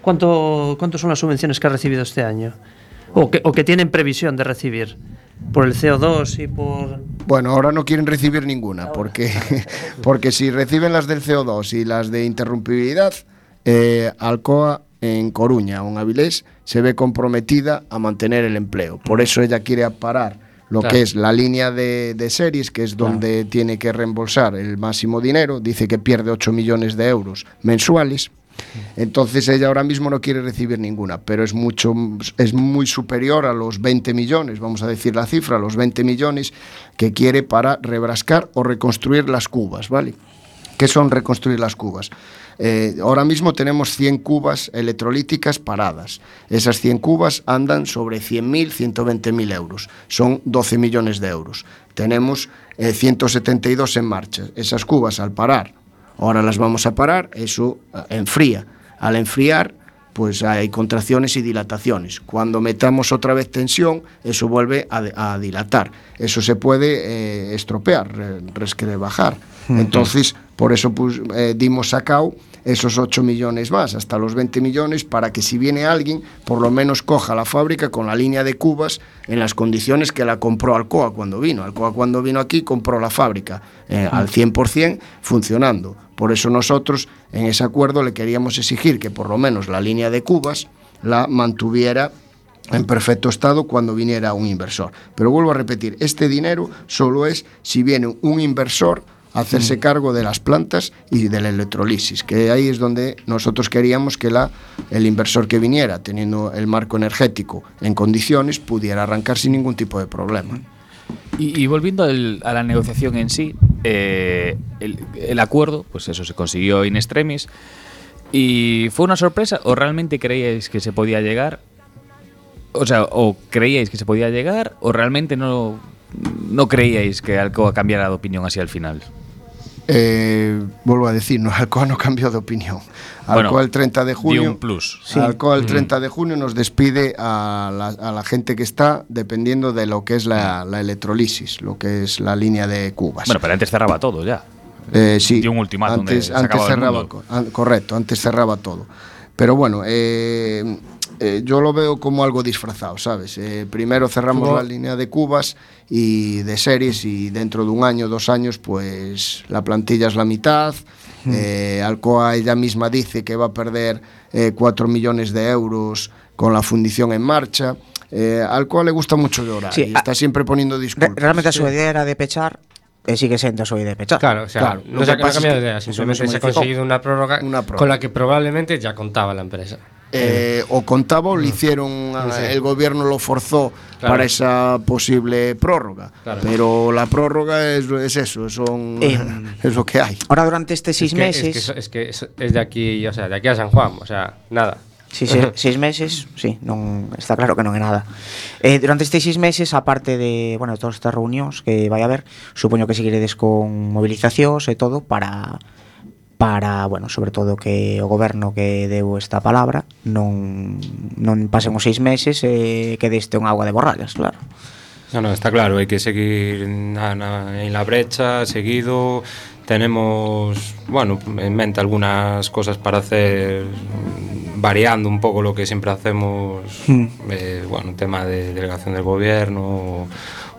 ¿cuánto, ¿cuánto son las subvenciones que ha recibido este año? O que, o que tienen previsión de recibir por el CO2 y por... Bueno, ahora no quieren recibir ninguna, porque, porque si reciben las del CO2 y las de interrumpibilidad, eh, Alcoa en Coruña en Avilés se ve comprometida a mantener el empleo. Por eso ella quiere parar lo Claro. que es la línea de, de series, que es donde tiene que reembolsar el máximo dinero. Dice que pierde 8 millones de euros mensuales. Entonces ella ahora mismo no quiere recibir ninguna, pero es mucho es muy superior a los 20 millones, vamos a decir la cifra, los 20 millones que quiere para rebrascar o reconstruir las cubas, ¿vale? ¿Qué son reconstruir las cubas? Eh, ahora mismo tenemos 100 cubas electrolíticas paradas. Esas 100 cubas andan sobre 100.000, 120.000 euros. Son 12 millones de euros. Tenemos eh, 172 en marcha. Esas cubas al parar, ahora las vamos a parar, eso eh, enfría. Al enfriar, pues hay contracciones y dilataciones. Cuando metamos otra vez tensión, eso vuelve a, a dilatar. Eso se puede eh, estropear, re- resquebrajar. Ujú. Entonces, por eso pues, eh, dimos sacao esos 8 millones más, hasta los 20 millones, para que si viene alguien, por lo menos coja la fábrica con la línea de cubas en las condiciones que la compró Alcoa cuando vino. Alcoa cuando vino aquí compró la fábrica eh, al 100% funcionando. Por eso nosotros en ese acuerdo le queríamos exigir que por lo menos la línea de cubas la mantuviera en perfecto estado cuando viniera un inversor. Pero vuelvo a repetir, este dinero solo es si viene un inversor hacerse cargo de las plantas y de la electrolisis, que ahí es donde nosotros queríamos que la, el inversor que viniera, teniendo el marco energético en condiciones, pudiera arrancar sin ningún tipo de problema. Y, y volviendo al- a la negociación en sí, eh, el, el acuerdo, pues eso se consiguió in extremis. ¿Y fue una sorpresa o realmente creíais que se podía llegar? O sea, o creíais que se podía llegar o realmente no, no creíais que Alcoa cambiara de opinión así al final. Eh, vuelvo a decir, no, Alcoa no cambió de opinión. Bueno, Alcoa el 30 de dio junio. un plus. Sí. Alcoa el 30 de junio nos despide a la, a la gente que está dependiendo de lo que es la, la electrolisis, lo que es la línea de cubas. Bueno, pero antes cerraba todo ya. Eh, sí. Dio un ultimátum de Antes, antes cerraba, correcto, antes cerraba todo. Pero bueno, eh, eh, yo lo veo como algo disfrazado, ¿sabes? Eh, primero cerramos Como- la línea de cubas y de series y dentro de un año, dos años, pues la plantilla es la mitad. Mm. Eh, Alcoa ella misma dice que va a perder eh, 4 millones de euros con la fundición en marcha. Eh, Alcoa le gusta mucho llorar Sí, y está siempre poniendo Re- disculpas. realmente su idea era de pechar e sigue súa idea de pechar. Claro, o sea, Claro, no se ha cambiado de idea, simplemente se ha conseguido una prórroga, Una prórroga. con la que probablemente ya contaba la empresa. Eh, o contaba o lo hicieron, Sí, sí. el gobierno lo forzó Claro. para esa posible prórroga. Claro. Pero la prórroga es, es eso, son, Eh, es lo que hay. Ahora durante estes seis es que, meses, Es que, es que es de aquí, o sea, de aquí a San Juan, o sea, nada. Sí, sí, seis meses, sí, non está claro que non é nada. Eh, durante estes seis meses, aparte de, bueno, todas estas reunións que vai haber, supoño que seguiredes con movilizacións e todo para para, bueno, sobre todo que o goberno que deu esta palabra non, non pasen os seis meses e que deste un agua de borrallas, claro. Non, no, está claro, hai que seguir na, na, en la brecha, seguido, tenemos, bueno, en mente algunas cosas para hacer variando un pouco lo que sempre hacemos mm. eh, bueno, tema de delegación del gobierno o,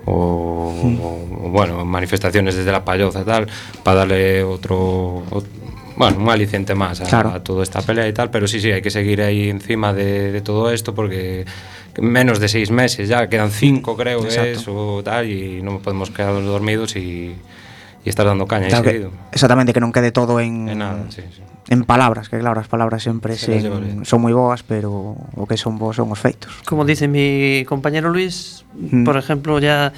o, mm. o, o bueno, manifestaciones desde la payoza tal, para darle otro, otro bueno, un aliciente más a, claro. a, toda esta pelea y tal, pero sí, sí, hay que seguir ahí encima de, de todo esto porque menos de seis meses ya, quedan cinco creo Exacto. que es o tal, y no podemos quedarnos dormidos y e estar dando caña. Claro que, exactamente, que non quede todo en, en, nada, sí, sí. en palabras, que claro, as palabras sempre se sen, son moi boas, pero o que son boas son os feitos. Como dice mi compañero Luis, mm. por ejemplo, ya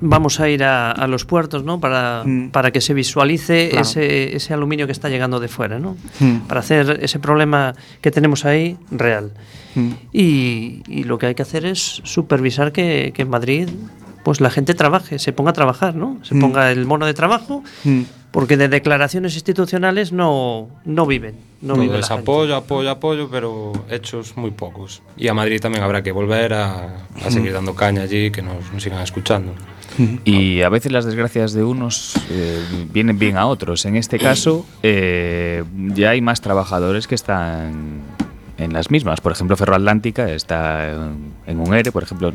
vamos a ir a, a los puertos, ¿no? Para, mm. para que se visualice claro. ese, ese aluminio que está llegando de fuera, ¿no? Mm. Para hacer ese problema que tenemos ahí real. Mm. Y, y lo que hay que hacer es supervisar que, que en Madrid pues la gente trabaje, se ponga a trabajar, ¿no? Se Mm. ponga el mono de trabajo, Mm. porque de declaraciones institucionales no, no viven. No Todo vive la es gente. apoyo, apoyo, apoyo, pero hechos muy pocos. Y a Madrid también habrá que volver a, a seguir dando caña allí, que nos, nos sigan escuchando. Y a veces las desgracias de unos eh, vienen bien a otros. En este caso, eh, ya hay más trabajadores que están en las mismas. Por ejemplo, Ferroatlántica está en, un ERE, por ejemplo,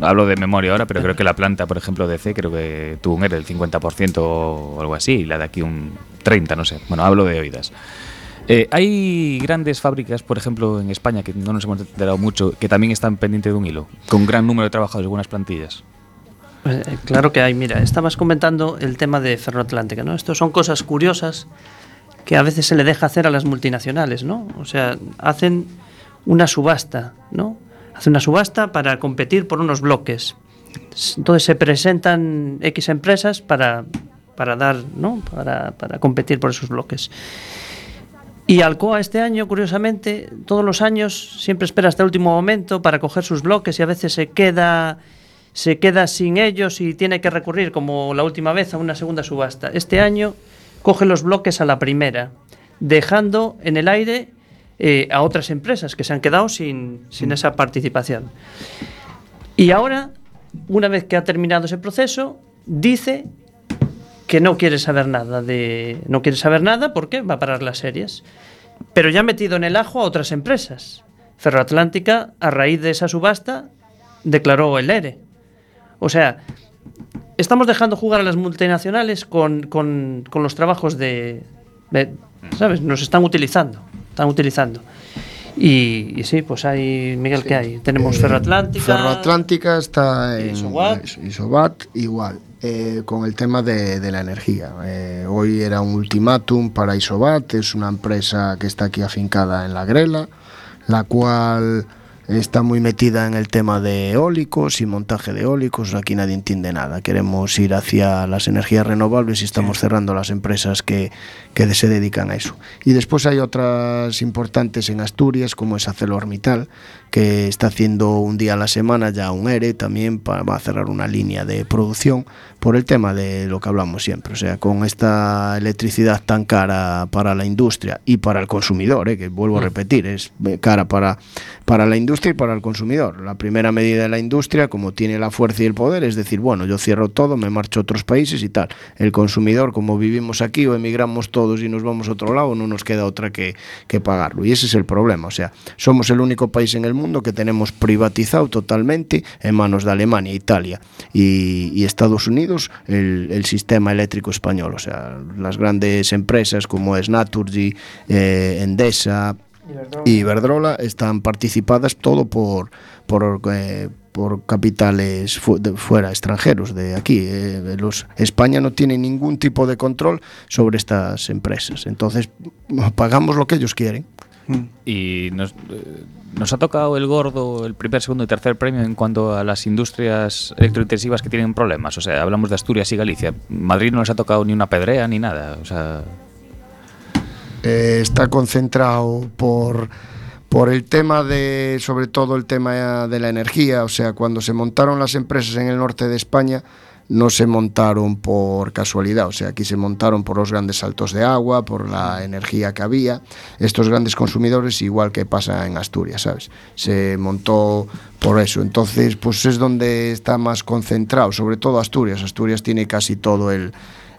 hablo de memoria ahora, pero creo que la planta, por ejemplo, de C, creo que tuvo un ERE del 50% o algo así, y la de aquí un 30%, no sé. Bueno, hablo de oídas. Eh, hay grandes fábricas, por ejemplo, en España, que no nos hemos enterado mucho, que también están pendientes de un hilo, con un gran número de trabajadores buenas plantillas. Eh, claro que hay, mira, estabas comentando el tema de Ferroatlántica, ¿no? Esto son cosas curiosas que a veces se le deja hacer a las multinacionales, ¿no? O sea, hacen una subasta, ¿no? Hacen una subasta para competir por unos bloques. Entonces se presentan X empresas para, para dar, ¿no? Para, para competir por esos bloques. Y Alcoa este año, curiosamente, todos los años siempre espera hasta el último momento para coger sus bloques y a veces se queda se queda sin ellos y tiene que recurrir, como la última vez, a una segunda subasta. Este año coge los bloques a la primera, dejando en el aire eh, a otras empresas que se han quedado sin, sin esa participación. Y ahora, una vez que ha terminado ese proceso, dice que no quiere saber nada de no quiere saber nada porque va a parar las series. Pero ya ha metido en el ajo a otras empresas. Ferroatlántica a raíz de esa subasta declaró el ERE o sea estamos dejando jugar a las multinacionales con, con- con los trabajos de, de- sabes nos están utilizando están utilizando. Y, y sí pues hay Miguel que hay tenemos Ferroatlántica Ferroatlántica está en Isobat. Is- Isobat igual, eh, con el tema de, de la energía. Eh, hoy era un ultimátum para Isobat, es una empresa que está aquí afincada en la Grela, la cual está muy metida en el tema de eólicos y montaje de eólicos. Aquí nadie entiende nada. Queremos ir hacia las energías renovables y estamos cerrando las empresas que, que se dedican a eso. Y después hay otras importantes en Asturias, como es ArcelorMittal, que está haciendo un día a la semana ya un ERE también para va a cerrar una línea de producción por el tema de lo que hablamos siempre, o sea, con esta electricidad tan cara para la industria y para el consumidor, ¿eh? que vuelvo a repetir, es eh, cara para, para la industria y para el consumidor. La primera medida de la industria, como tiene la fuerza y el poder, es decir, bueno, yo cierro todo, me marcho a otros países y tal. El consumidor, como vivimos aquí o emigramos todos y nos vamos a otro lado, no nos queda otra que, que pagarlo. Y ese es el problema, o sea, somos el único país en el mundo que tenemos privatizado totalmente en manos de Alemania, Italia y, y Estados Unidos el, el sistema eléctrico español. O sea, las grandes empresas como es Naturgy, eh, Endesa, y Iberdrola están participadas todo por por, eh, por capitales fu- de fuera extranjeros de aquí. Eh, los España no tiene ningún tipo de control sobre estas empresas. Entonces pagamos lo que ellos quieren. Y nos, eh, nos ha tocado el gordo, el primer, segundo y tercer premio en cuanto a las industrias electrointensivas que tienen problemas. O sea, hablamos de Asturias y Galicia. Madrid no les ha tocado ni una pedrea ni nada. O sea, Eh, está concentrado por, por el tema de, sobre todo el tema de la energía, o sea, cuando se montaron las empresas en el norte de España, no se montaron por casualidad, o sea, aquí se montaron por los grandes saltos de agua, por la energía que había, estos grandes consumidores, igual que pasa en Asturias, ¿sabes? Se montó por eso, entonces, pues es donde está más concentrado, sobre todo Asturias, Asturias tiene casi todo el,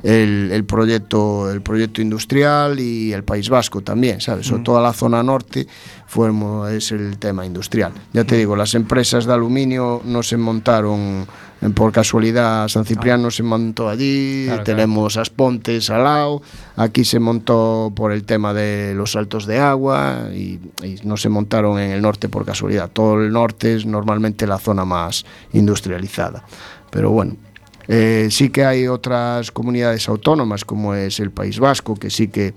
el, el proyecto el proyecto industrial y el País Vasco también, ¿sabes? Sobre Mm. toda la zona norte fue, es el tema industrial. Ya te digo, las empresas de aluminio no se montaron eh, por casualidad, San Cipriano se montó allí, Claro, tenemos Aspontes al lado, aquí se montó por el tema de los saltos de agua y, y no se montaron en el norte por casualidad. Todo el norte es normalmente la zona más industrializada. Pero bueno, eh, sí que hay otras comunidades autónomas, como es el País Vasco, que sí que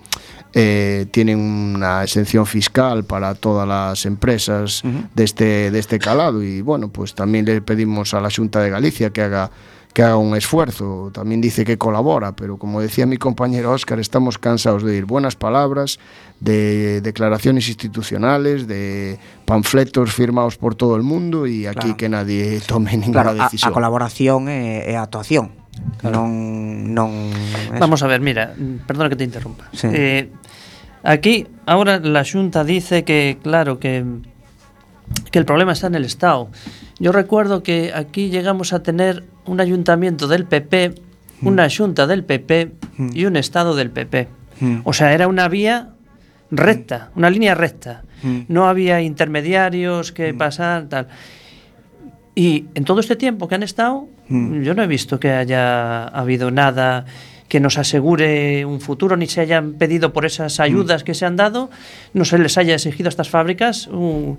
eh, tienen una exención fiscal para todas las empresas de, este, de este calado. Y bueno, pues también le pedimos a la Junta de Galicia que haga que haga un esfuerzo. También dice que colabora, pero como decía mi compañero Óscar, estamos cansados de oír buenas palabras, de declaraciones institucionales, de panfletos firmados por todo el mundo e aquí claro. que nadie tome ninguna claro, decisión. A, a colaboración e, e a actuación. Claro. Non, non eso. Vamos a ver, mira, perdona que te interrumpa. Sí. Eh, aquí, ahora la Xunta dice que, claro, que que el problema está en el Estado. Yo recuerdo que aquí llegamos a tener un ayuntamiento del PP, una Junta del PP y un Estado del PP. Mm. O sea, era una vía recta, una línea recta. No había intermediarios que pasar, tal. Y en todo este tiempo que han estado, yo no he visto que haya habido nada que nos asegure un futuro, ni se hayan pedido por esas ayudas que se han dado, no se les haya exigido a estas fábricas un-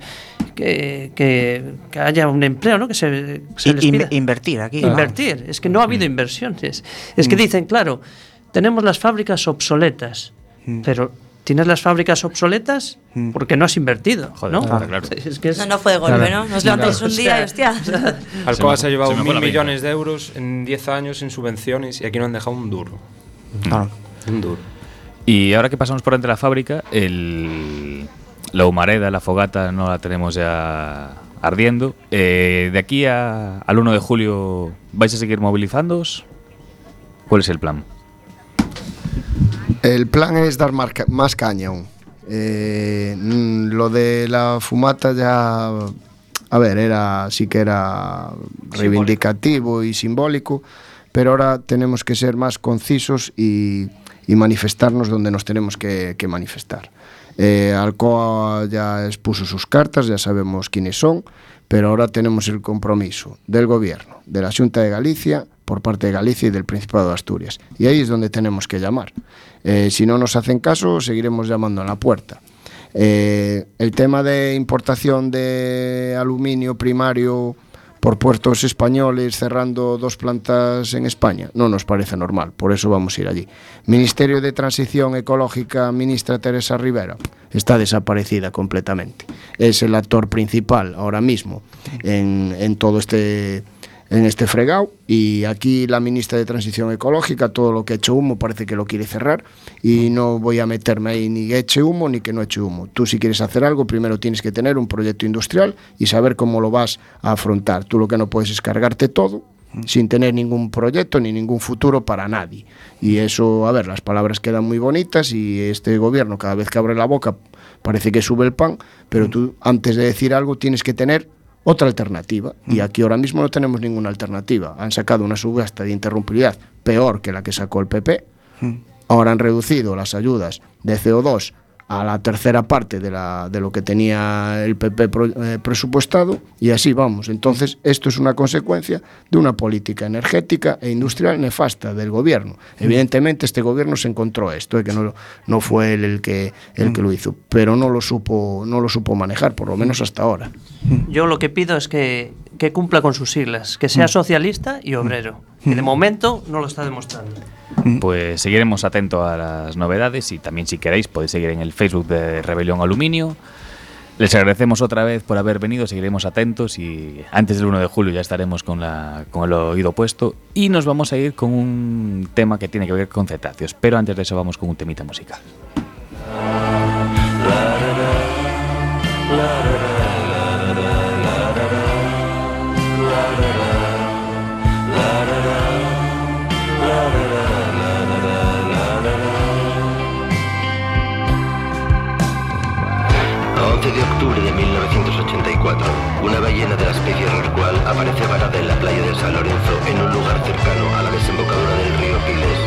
que, que- que haya un empleo, ¿no? Que se, se les pida. invertir aquí. Invertir. Es que no ha habido inversiones. Es que Mm. dicen, claro, tenemos las fábricas obsoletas, Mm. pero tienes las fábricas obsoletas Mm. porque no has invertido, Joder, ¿no? claro, claro. Es que es- No, no fue de golpe, Claro. ¿no? Nos levantáis Claro. un día y hostia. Alcoa Se se ha llevado se mil millones de euros en 10 años en subvenciones y aquí no han dejado un duro. Claro. Un duro. Y ahora que pasamos por entre la fábrica, el, la humareda, la fogata, no la tenemos ya ardiendo. Eh, de aquí a- al 1 de julio, ¿vais a seguir movilizándoos? ¿Cuál es el plan? El plan es dar más caña aún. Eh, mm, lo de la fumata ya, a ver, era sí que era reivindicativo y simbólico, pero ahora tenemos que ser más concisos y, y manifestarnos donde nos tenemos que, que manifestar. Eh, Alcoa ya expuso sus cartas, ya sabemos quiénes son, pero ahora tenemos el compromiso del Gobierno, de la Junta de Galicia, por parte de Galicia y del Principado de Asturias. Y ahí es donde tenemos que llamar. Eh, si no nos hacen caso, seguiremos llamando a la puerta. Eh, el tema de importación de aluminio primario por puertos españoles cerrando dos plantas en España no nos parece normal, por eso vamos a ir allí. Ministerio de Transición Ecológica, ministra Teresa Rivera, está desaparecida completamente. Es el actor principal ahora mismo en, en todo este en este fregado y aquí la ministra de Transición Ecológica todo lo que hecho humo parece que lo quiere cerrar y no voy a meterme ahí ni que eche humo ni que no eche humo. Tú si quieres hacer algo primero tienes que tener un proyecto industrial y saber cómo lo vas a afrontar. Tú lo que no puedes es cargarte todo sin tener ningún proyecto ni ningún futuro para nadie. Y eso, a ver, las palabras quedan muy bonitas y este gobierno cada vez que abre la boca parece que sube el pan, pero tú antes de decir algo tienes que tener otra alternativa. Y aquí ahora mismo no tenemos ninguna alternativa. Han sacado una subasta de interrumpibilidad peor que la que sacó el PP. Ahora han reducido las ayudas de CO2 a la tercera parte de, la, de lo que tenía el PP eh, presupuestado y así vamos. Entonces, esto es una consecuencia de una política energética e industrial nefasta del gobierno. Evidentemente, este gobierno se encontró esto, eh, que no, no fue él el que, el que lo hizo, pero no lo, supo, no lo supo manejar, por lo menos hasta ahora. Yo lo que pido es que, que cumpla con sus siglas, que sea socialista y obrero. Que de momento no lo está demostrando. Pues seguiremos atentos a las novedades y también si queréis podéis seguir en el Facebook de Rebelión Aluminio. Les agradecemos otra vez por haber venido, seguiremos atentos y antes del 1 de julio ya estaremos con, la, con el oído puesto y nos vamos a ir con un tema que tiene que ver con cetáceos, pero antes de eso vamos con un temita musical. Una ballena de la especie rorcual aparece varada en la playa de San Lorenzo en un lugar cercano a la desembocadura del río Piles.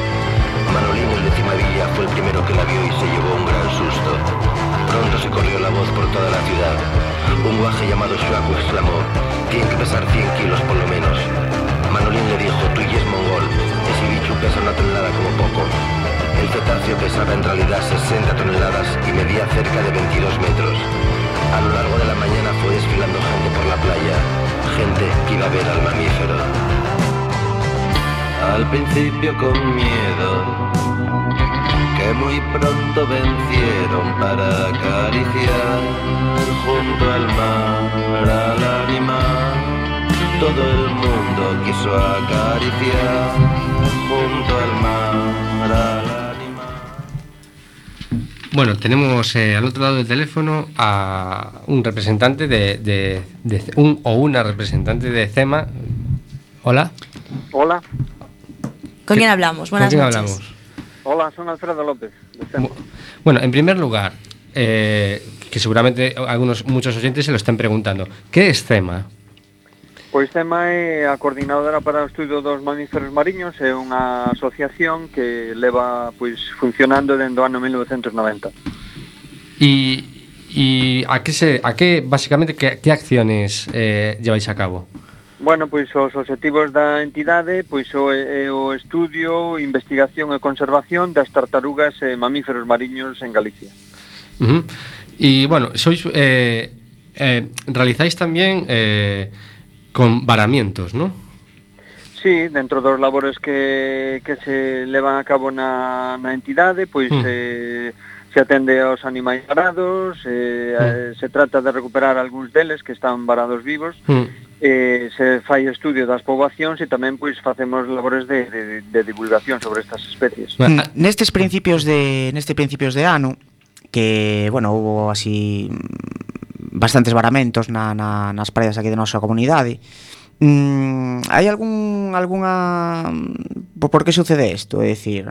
Manolín el de Cimavilla fue el primero que la vio y se llevó un gran susto. Pronto se corrió la voz por toda la ciudad. Un guaje llamado Shuaku exclamó, tiene que pesar 100 kilos por lo menos. Manolín le dijo, tú y es mongol, ese bicho pesa una tonelada como poco. El cetáceo pesaba en realidad 60 toneladas y medía cerca de 22 metros. A lo largo de la mañana fue desfilando gente por la playa, gente que iba a ver al mamífero. Al principio con miedo, que muy pronto vencieron para acariciar junto al mar al animal. Todo el mundo quiso acariciar junto al mar al Bueno, tenemos eh, al otro lado del teléfono a un representante de, de- de- un o una representante de CEMA. Hola. Hola, ¿Con quién hablamos? Buenas ¿Con quién noches. hablamos? hola, soy Alfredo López. de Cemo. Bueno, en primer lugar, eh, que seguramente algunos muchos oyentes se lo estén preguntando, ¿qué es CEMA? Pois tema é a coordinadora para o estudo dos mamíferos mariños é unha asociación que leva pois funcionando dende o ano 1990. E, e a que se a que basicamente que, que acciones eh, lleváis a cabo? Bueno, pois os objetivos da entidade pois o, é o estudio, investigación e conservación das tartarugas e mamíferos mariños en Galicia. Uh -huh. E, bueno, sois... Eh, eh, realizáis tamén eh, con varamientos, ¿no? Sí, dentro dos labores que, que se levan a cabo na, na entidade, pois mm. eh, se atende aos animais varados, eh, mm. Eh, se trata de recuperar algúns deles que están varados vivos, mm. eh, se fai estudio das poboacións e tamén pois facemos labores de, de, de divulgación sobre estas especies. Mm. Nestes principios de neste principios de ano que, bueno, hubo así bastantes varamentos na, na, nas praias aquí de nosa comunidade. Mm, hai algún algunha por que sucede isto? É dicir,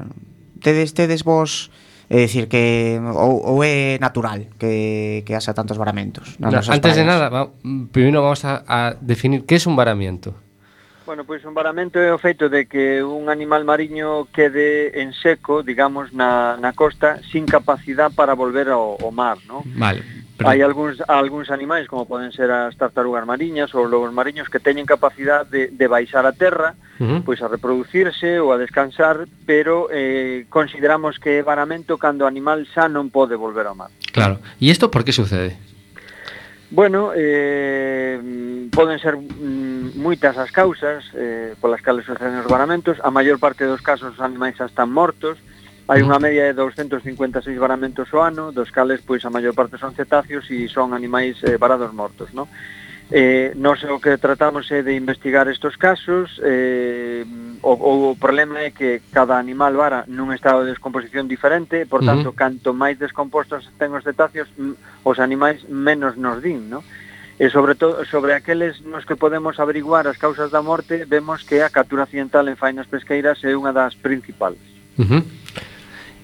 tedes tedes vos É dicir que ou, ou é natural que, que haxa tantos varamentos no, Antes praias. de nada, va, primeiro vamos a, a definir que é un varamiento Bueno, pois un varamento é o feito de que un animal mariño quede en seco, digamos, na, na costa sin capacidade para volver ao, ao mar, non? Vale. Pero... Hai algúns, algúns animais, como poden ser as tartarugas mariñas ou lobos mariños, que teñen capacidade de, de baixar a terra, uh -huh. pois a reproducirse ou a descansar, pero eh, consideramos que é varamento cando o animal xa non pode volver ao mar. Claro. E isto por que sucede? Bueno, eh, poden ser mm, moitas as causas eh, polas cales suceden os varamentos. A maior parte dos casos os animais xa están mortos, uh Hai unha media de 256 varamentos ao ano, dos cales pois a maior parte son cetáceos e son animais eh, varados mortos, non? Eh, nos o que tratamos é de investigar estos casos eh, o, o problema é que cada animal vara nun estado de descomposición diferente por tanto, uh -huh. canto máis descompostos ten os cetáceos os animais menos nos din no? e sobre todo sobre aqueles nos que podemos averiguar as causas da morte vemos que a captura accidental en fainas pesqueiras é unha das principales uh -huh.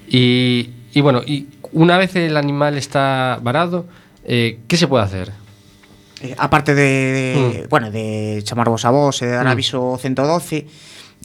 Y, y bueno, y una vez el animal está varado, eh, ¿qué se puede hacer? Eh, aparte de, de mm. bueno, de chamar vos a vos, de dar mm. aviso 112,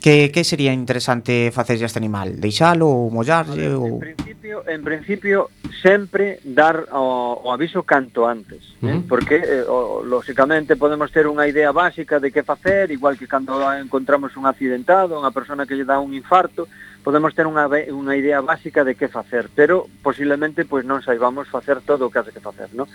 que, que sería interesante facer a este animal? Deixalo ou mollarlle? Ou... En principio, en principio sempre dar o, o aviso canto antes, uh eh? porque eh, o, lógicamente podemos ter unha idea básica de que facer, igual que cando encontramos un accidentado, unha persona que lle dá un infarto, podemos ter unha, unha idea básica de que facer, pero posiblemente pois non saibamos facer todo o que hace que facer, non?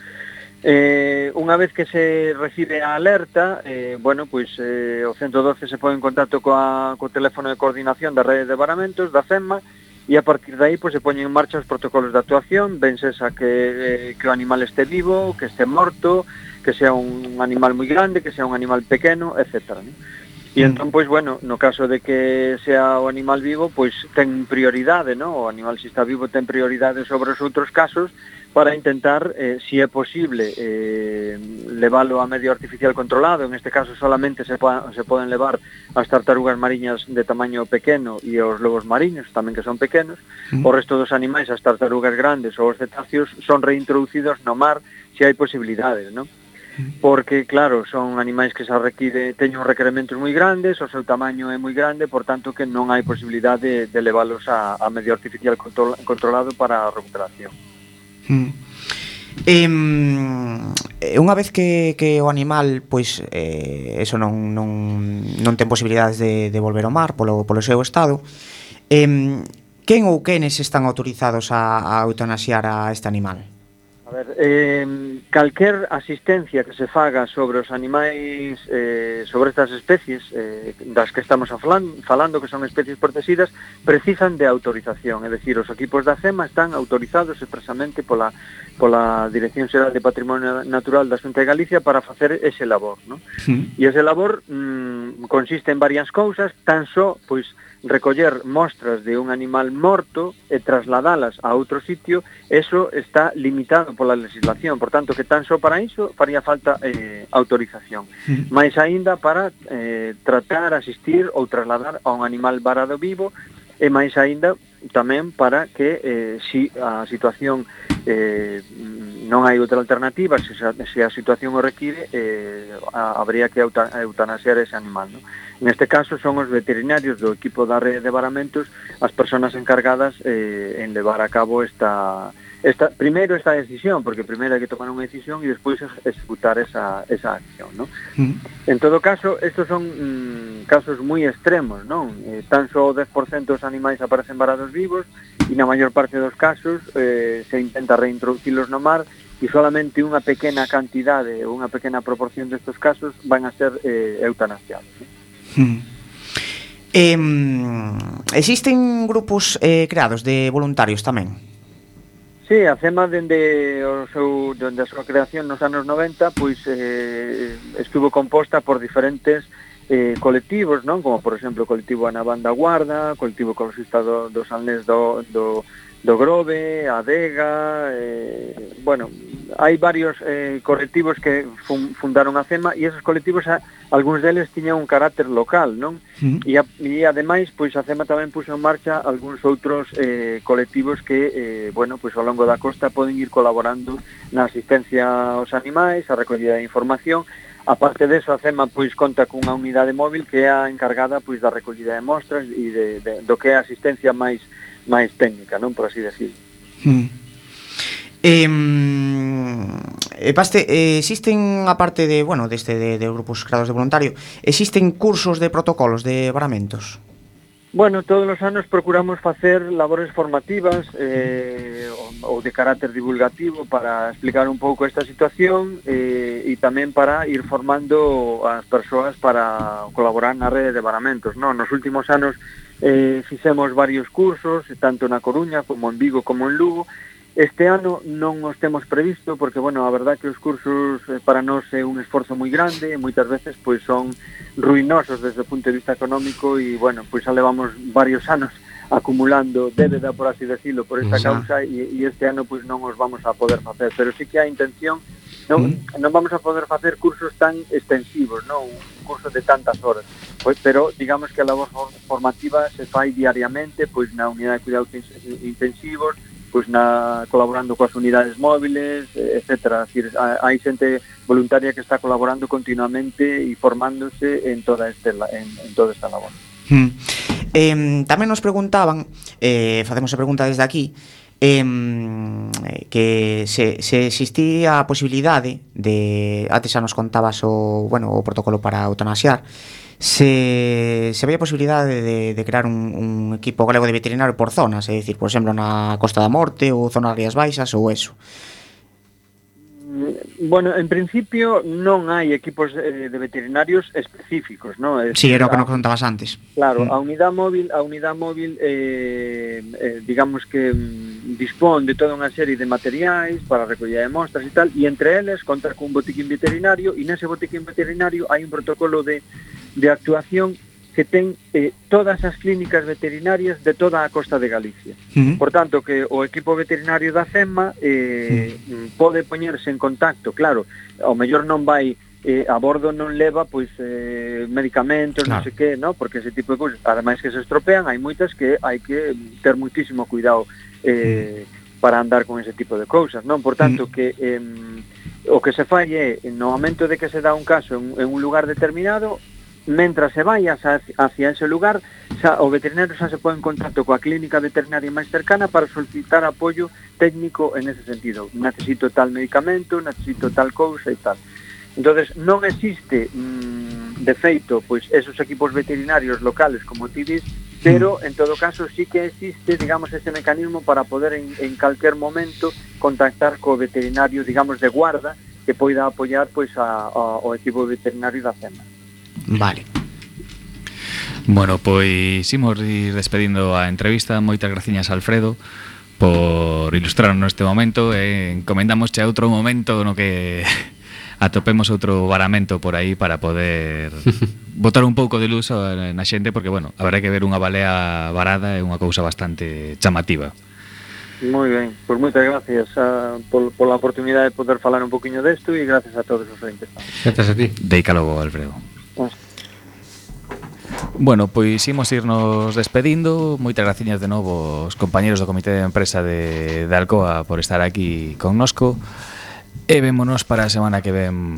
Eh, unha vez que se recibe a alerta, eh, bueno, pois eh, o 112 se pone en contacto coa, co teléfono de coordinación da rede de varamentos, da FEMA, e a partir de aí pois, se poñen en marcha os protocolos de actuación, vense a que, eh, que o animal este vivo, que este morto, que sea un animal moi grande, que sea un animal pequeno, etcétera. Non? E entón, pois, bueno, no caso de que sea o animal vivo, pois ten prioridade, non? O animal, se está vivo, ten prioridade sobre os outros casos para intentar, eh, se si é posible, eh, leválo a medio artificial controlado. En este caso, solamente se, po se poden levar as tartarugas mariñas de tamaño pequeno e os lobos mariños, tamén que son pequenos. Mm. O resto dos animais, as tartarugas grandes ou os cetáceos, son reintroducidos no mar se hai posibilidades, non? porque claro, son animais que se require, teñen requerementos moi grandes, o seu tamaño é moi grande, por tanto que non hai posibilidade de, de leválos a, a medio artificial control, controlado para a recuperación. Hmm. Eh, unha vez que, que o animal pois eh, eso non, non, non ten posibilidades de, de volver ao mar polo, polo seu estado eh, quen ou quenes están autorizados a, a eutanasiar a este animal? A ver, eh, calquer asistencia que se faga sobre os animais, eh, sobre estas especies eh, das que estamos falando, que son especies protegidas, precisan de autorización. É dicir, os equipos da CEMA están autorizados expresamente pola, pola Dirección Xeral de Patrimonio Natural da Xunta de Galicia para facer ese labor. ¿no? Sí. E ese labor mm, consiste en varias cousas, tan só, pois, recoller mostras de un animal morto e trasladalas a outro sitio, eso está limitado pola legislación, por tanto que tan só para iso faría falta eh, autorización. Hmm. máis Mais aínda para eh, tratar, asistir ou trasladar a un animal varado vivo e máis aínda tamén para que eh, si a situación eh, non hai outra alternativa, se, se a situación o require, eh, habría que eutanasiar ese animal. Non? Neste caso son os veterinarios do equipo da rede de varamentos as persoas encargadas eh, en levar a cabo esta, esta primeiro esta decisión, porque primeiro hai que tomar unha decisión e despois executar esa, esa acción, ¿no? Mm. En todo caso, estos son mm, casos moi extremos, non? Eh, tan só o 10% dos animais aparecen varados vivos e na maior parte dos casos eh, se intenta reintroducilos no mar e solamente unha pequena cantidade ou unha pequena proporción destes casos van a ser eh, eutanasiados. ¿no? Mm. Eh, existen grupos eh, creados de voluntarios tamén? Sí, a CEMA dende, o seu, dende a súa creación nos anos 90 pois eh, estuvo composta por diferentes eh, colectivos, non? Como, por exemplo, o colectivo Ana Banda Guarda, colectivo ecologista do, do Sanlés do, do, do Grove, Adega, eh, bueno, hai varios eh, colectivos que fun, fundaron a CEMA e esos colectivos, a, algúns deles tiñan un carácter local, non? E, a, e ademais, pois a CEMA tamén puxo en marcha algúns outros eh, colectivos que, eh, bueno, pois ao longo da costa poden ir colaborando na asistencia aos animais, a recollida de información, A parte deso, a CEMA pois conta cunha unidade móvil que é a encargada pois da recollida de mostras e de, de, do que é a asistencia máis máis técnica, non por así decir. Mm. Eh, e paste, existen a parte de, bueno, deste de, de grupos creados de voluntario, existen cursos de protocolos de varamentos? Bueno, todos os anos procuramos facer labores formativas eh, ou de carácter divulgativo para explicar un pouco esta situación eh, e tamén para ir formando as persoas para colaborar na rede de varamentos. No, nos últimos anos eh, fixemos varios cursos, tanto na Coruña como en Vigo como en Lugo, Este ano non os temos previsto porque, bueno, a verdad que os cursos eh, para nós é un esforzo moi grande e moitas veces pois son ruinosos desde o punto de vista económico e, bueno, pois xa levamos varios anos acumulando débeda, por así decirlo, por esta xa. causa e, e este ano pois non os vamos a poder facer. Pero sí que hai intención non, non vamos a poder facer cursos tan extensivos, non un curso de tantas horas. Pois, pero digamos que a labor formativa se fai diariamente pois na unidade de cuidados intensivos, pois na, colaborando coas unidades móviles, eh, etc. Decir, hai xente voluntaria que está colaborando continuamente e formándose en toda, este, en, en toda esta labor. Hmm. Eh, tamén nos preguntaban, eh, facemos a pregunta desde aquí, eh, que se, se existía a posibilidade de, antes xa nos contabas o, bueno, o protocolo para eutanasiar, se, se había posibilidade de, de crear un, un equipo galego de veterinario por zonas, é dicir, por exemplo, na Costa da Morte ou zonas Rías Baixas ou eso. Bueno, en principio non hai equipos de, de veterinarios específicos, non? Si, sí, era o que nos contabas antes. Claro, mm. a unidade móvil, a unidade móvil eh, eh, digamos que mm, dispón de toda unha serie de materiais para recoller recollida de mostras e tal, e entre eles conta cun botiquín veterinario, e nese botiquín veterinario hai un protocolo de, de actuación que ten eh, todas as clínicas veterinarias de toda a costa de Galicia. Uh -huh. Por tanto, que o equipo veterinario da CEMA eh, uh -huh. pode poñerse en contacto, claro, ao mellor non vai eh, a bordo non leva pois eh, medicamentos, claro. non sei que, no? porque ese tipo de cousas, ademais que se estropean, hai moitas que hai que ter muitísimo cuidado eh, para andar con ese tipo de cousas, non? Por tanto, mm. que eh, o que se fai é, no momento de que se dá un caso en, en un lugar determinado, mentras se vai hacia, hacia ese lugar, xa, o veterinario xa se pone en contacto coa clínica veterinaria máis cercana para solicitar apoio técnico en ese sentido. Necesito tal medicamento, necesito tal cousa e tal. entonces non existe, mm, de feito, pois esos equipos veterinarios locales, como ti dis, pero en todo caso sí que existe, digamos, ese mecanismo para poder en, en calquer momento contactar co veterinario, digamos, de guarda que poida apoiar pois a, a, o equipo veterinario da cena. Vale. Bueno, pois imos ir despedindo a entrevista. Moitas graciñas, Alfredo, por ilustrarnos neste momento. Eh, encomendamos a outro momento no que atopemos outro varamento por aí para poder botar un pouco de luz eh, na xente porque, bueno, habrá que ver unha balea varada é unha cousa bastante chamativa. Moi ben, pois moitas gracias ah, a, por, pola oportunidade de poder falar un poquinho desto e gracias a todos os entes. Gracias a ti. Deica logo, Alfredo. Pues. Bueno, pois imos irnos despedindo Moitas graciñas de novo os compañeros do Comité de Empresa de, de Alcoa Por estar aquí connosco E vémonos para a semana que ven.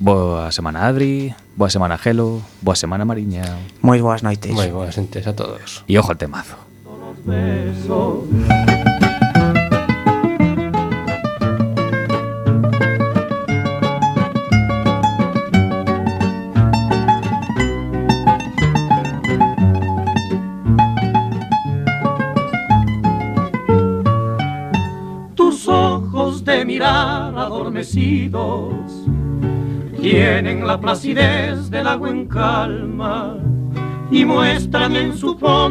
Boa semana Adri, boa semana Gelo, boa semana Mariña. Moi boas noites. Moi boas noites a todos. E ojo al temazo. Besos. Mirar adormecidos. Tienen la placidez del agua en calma y muestran en su fondo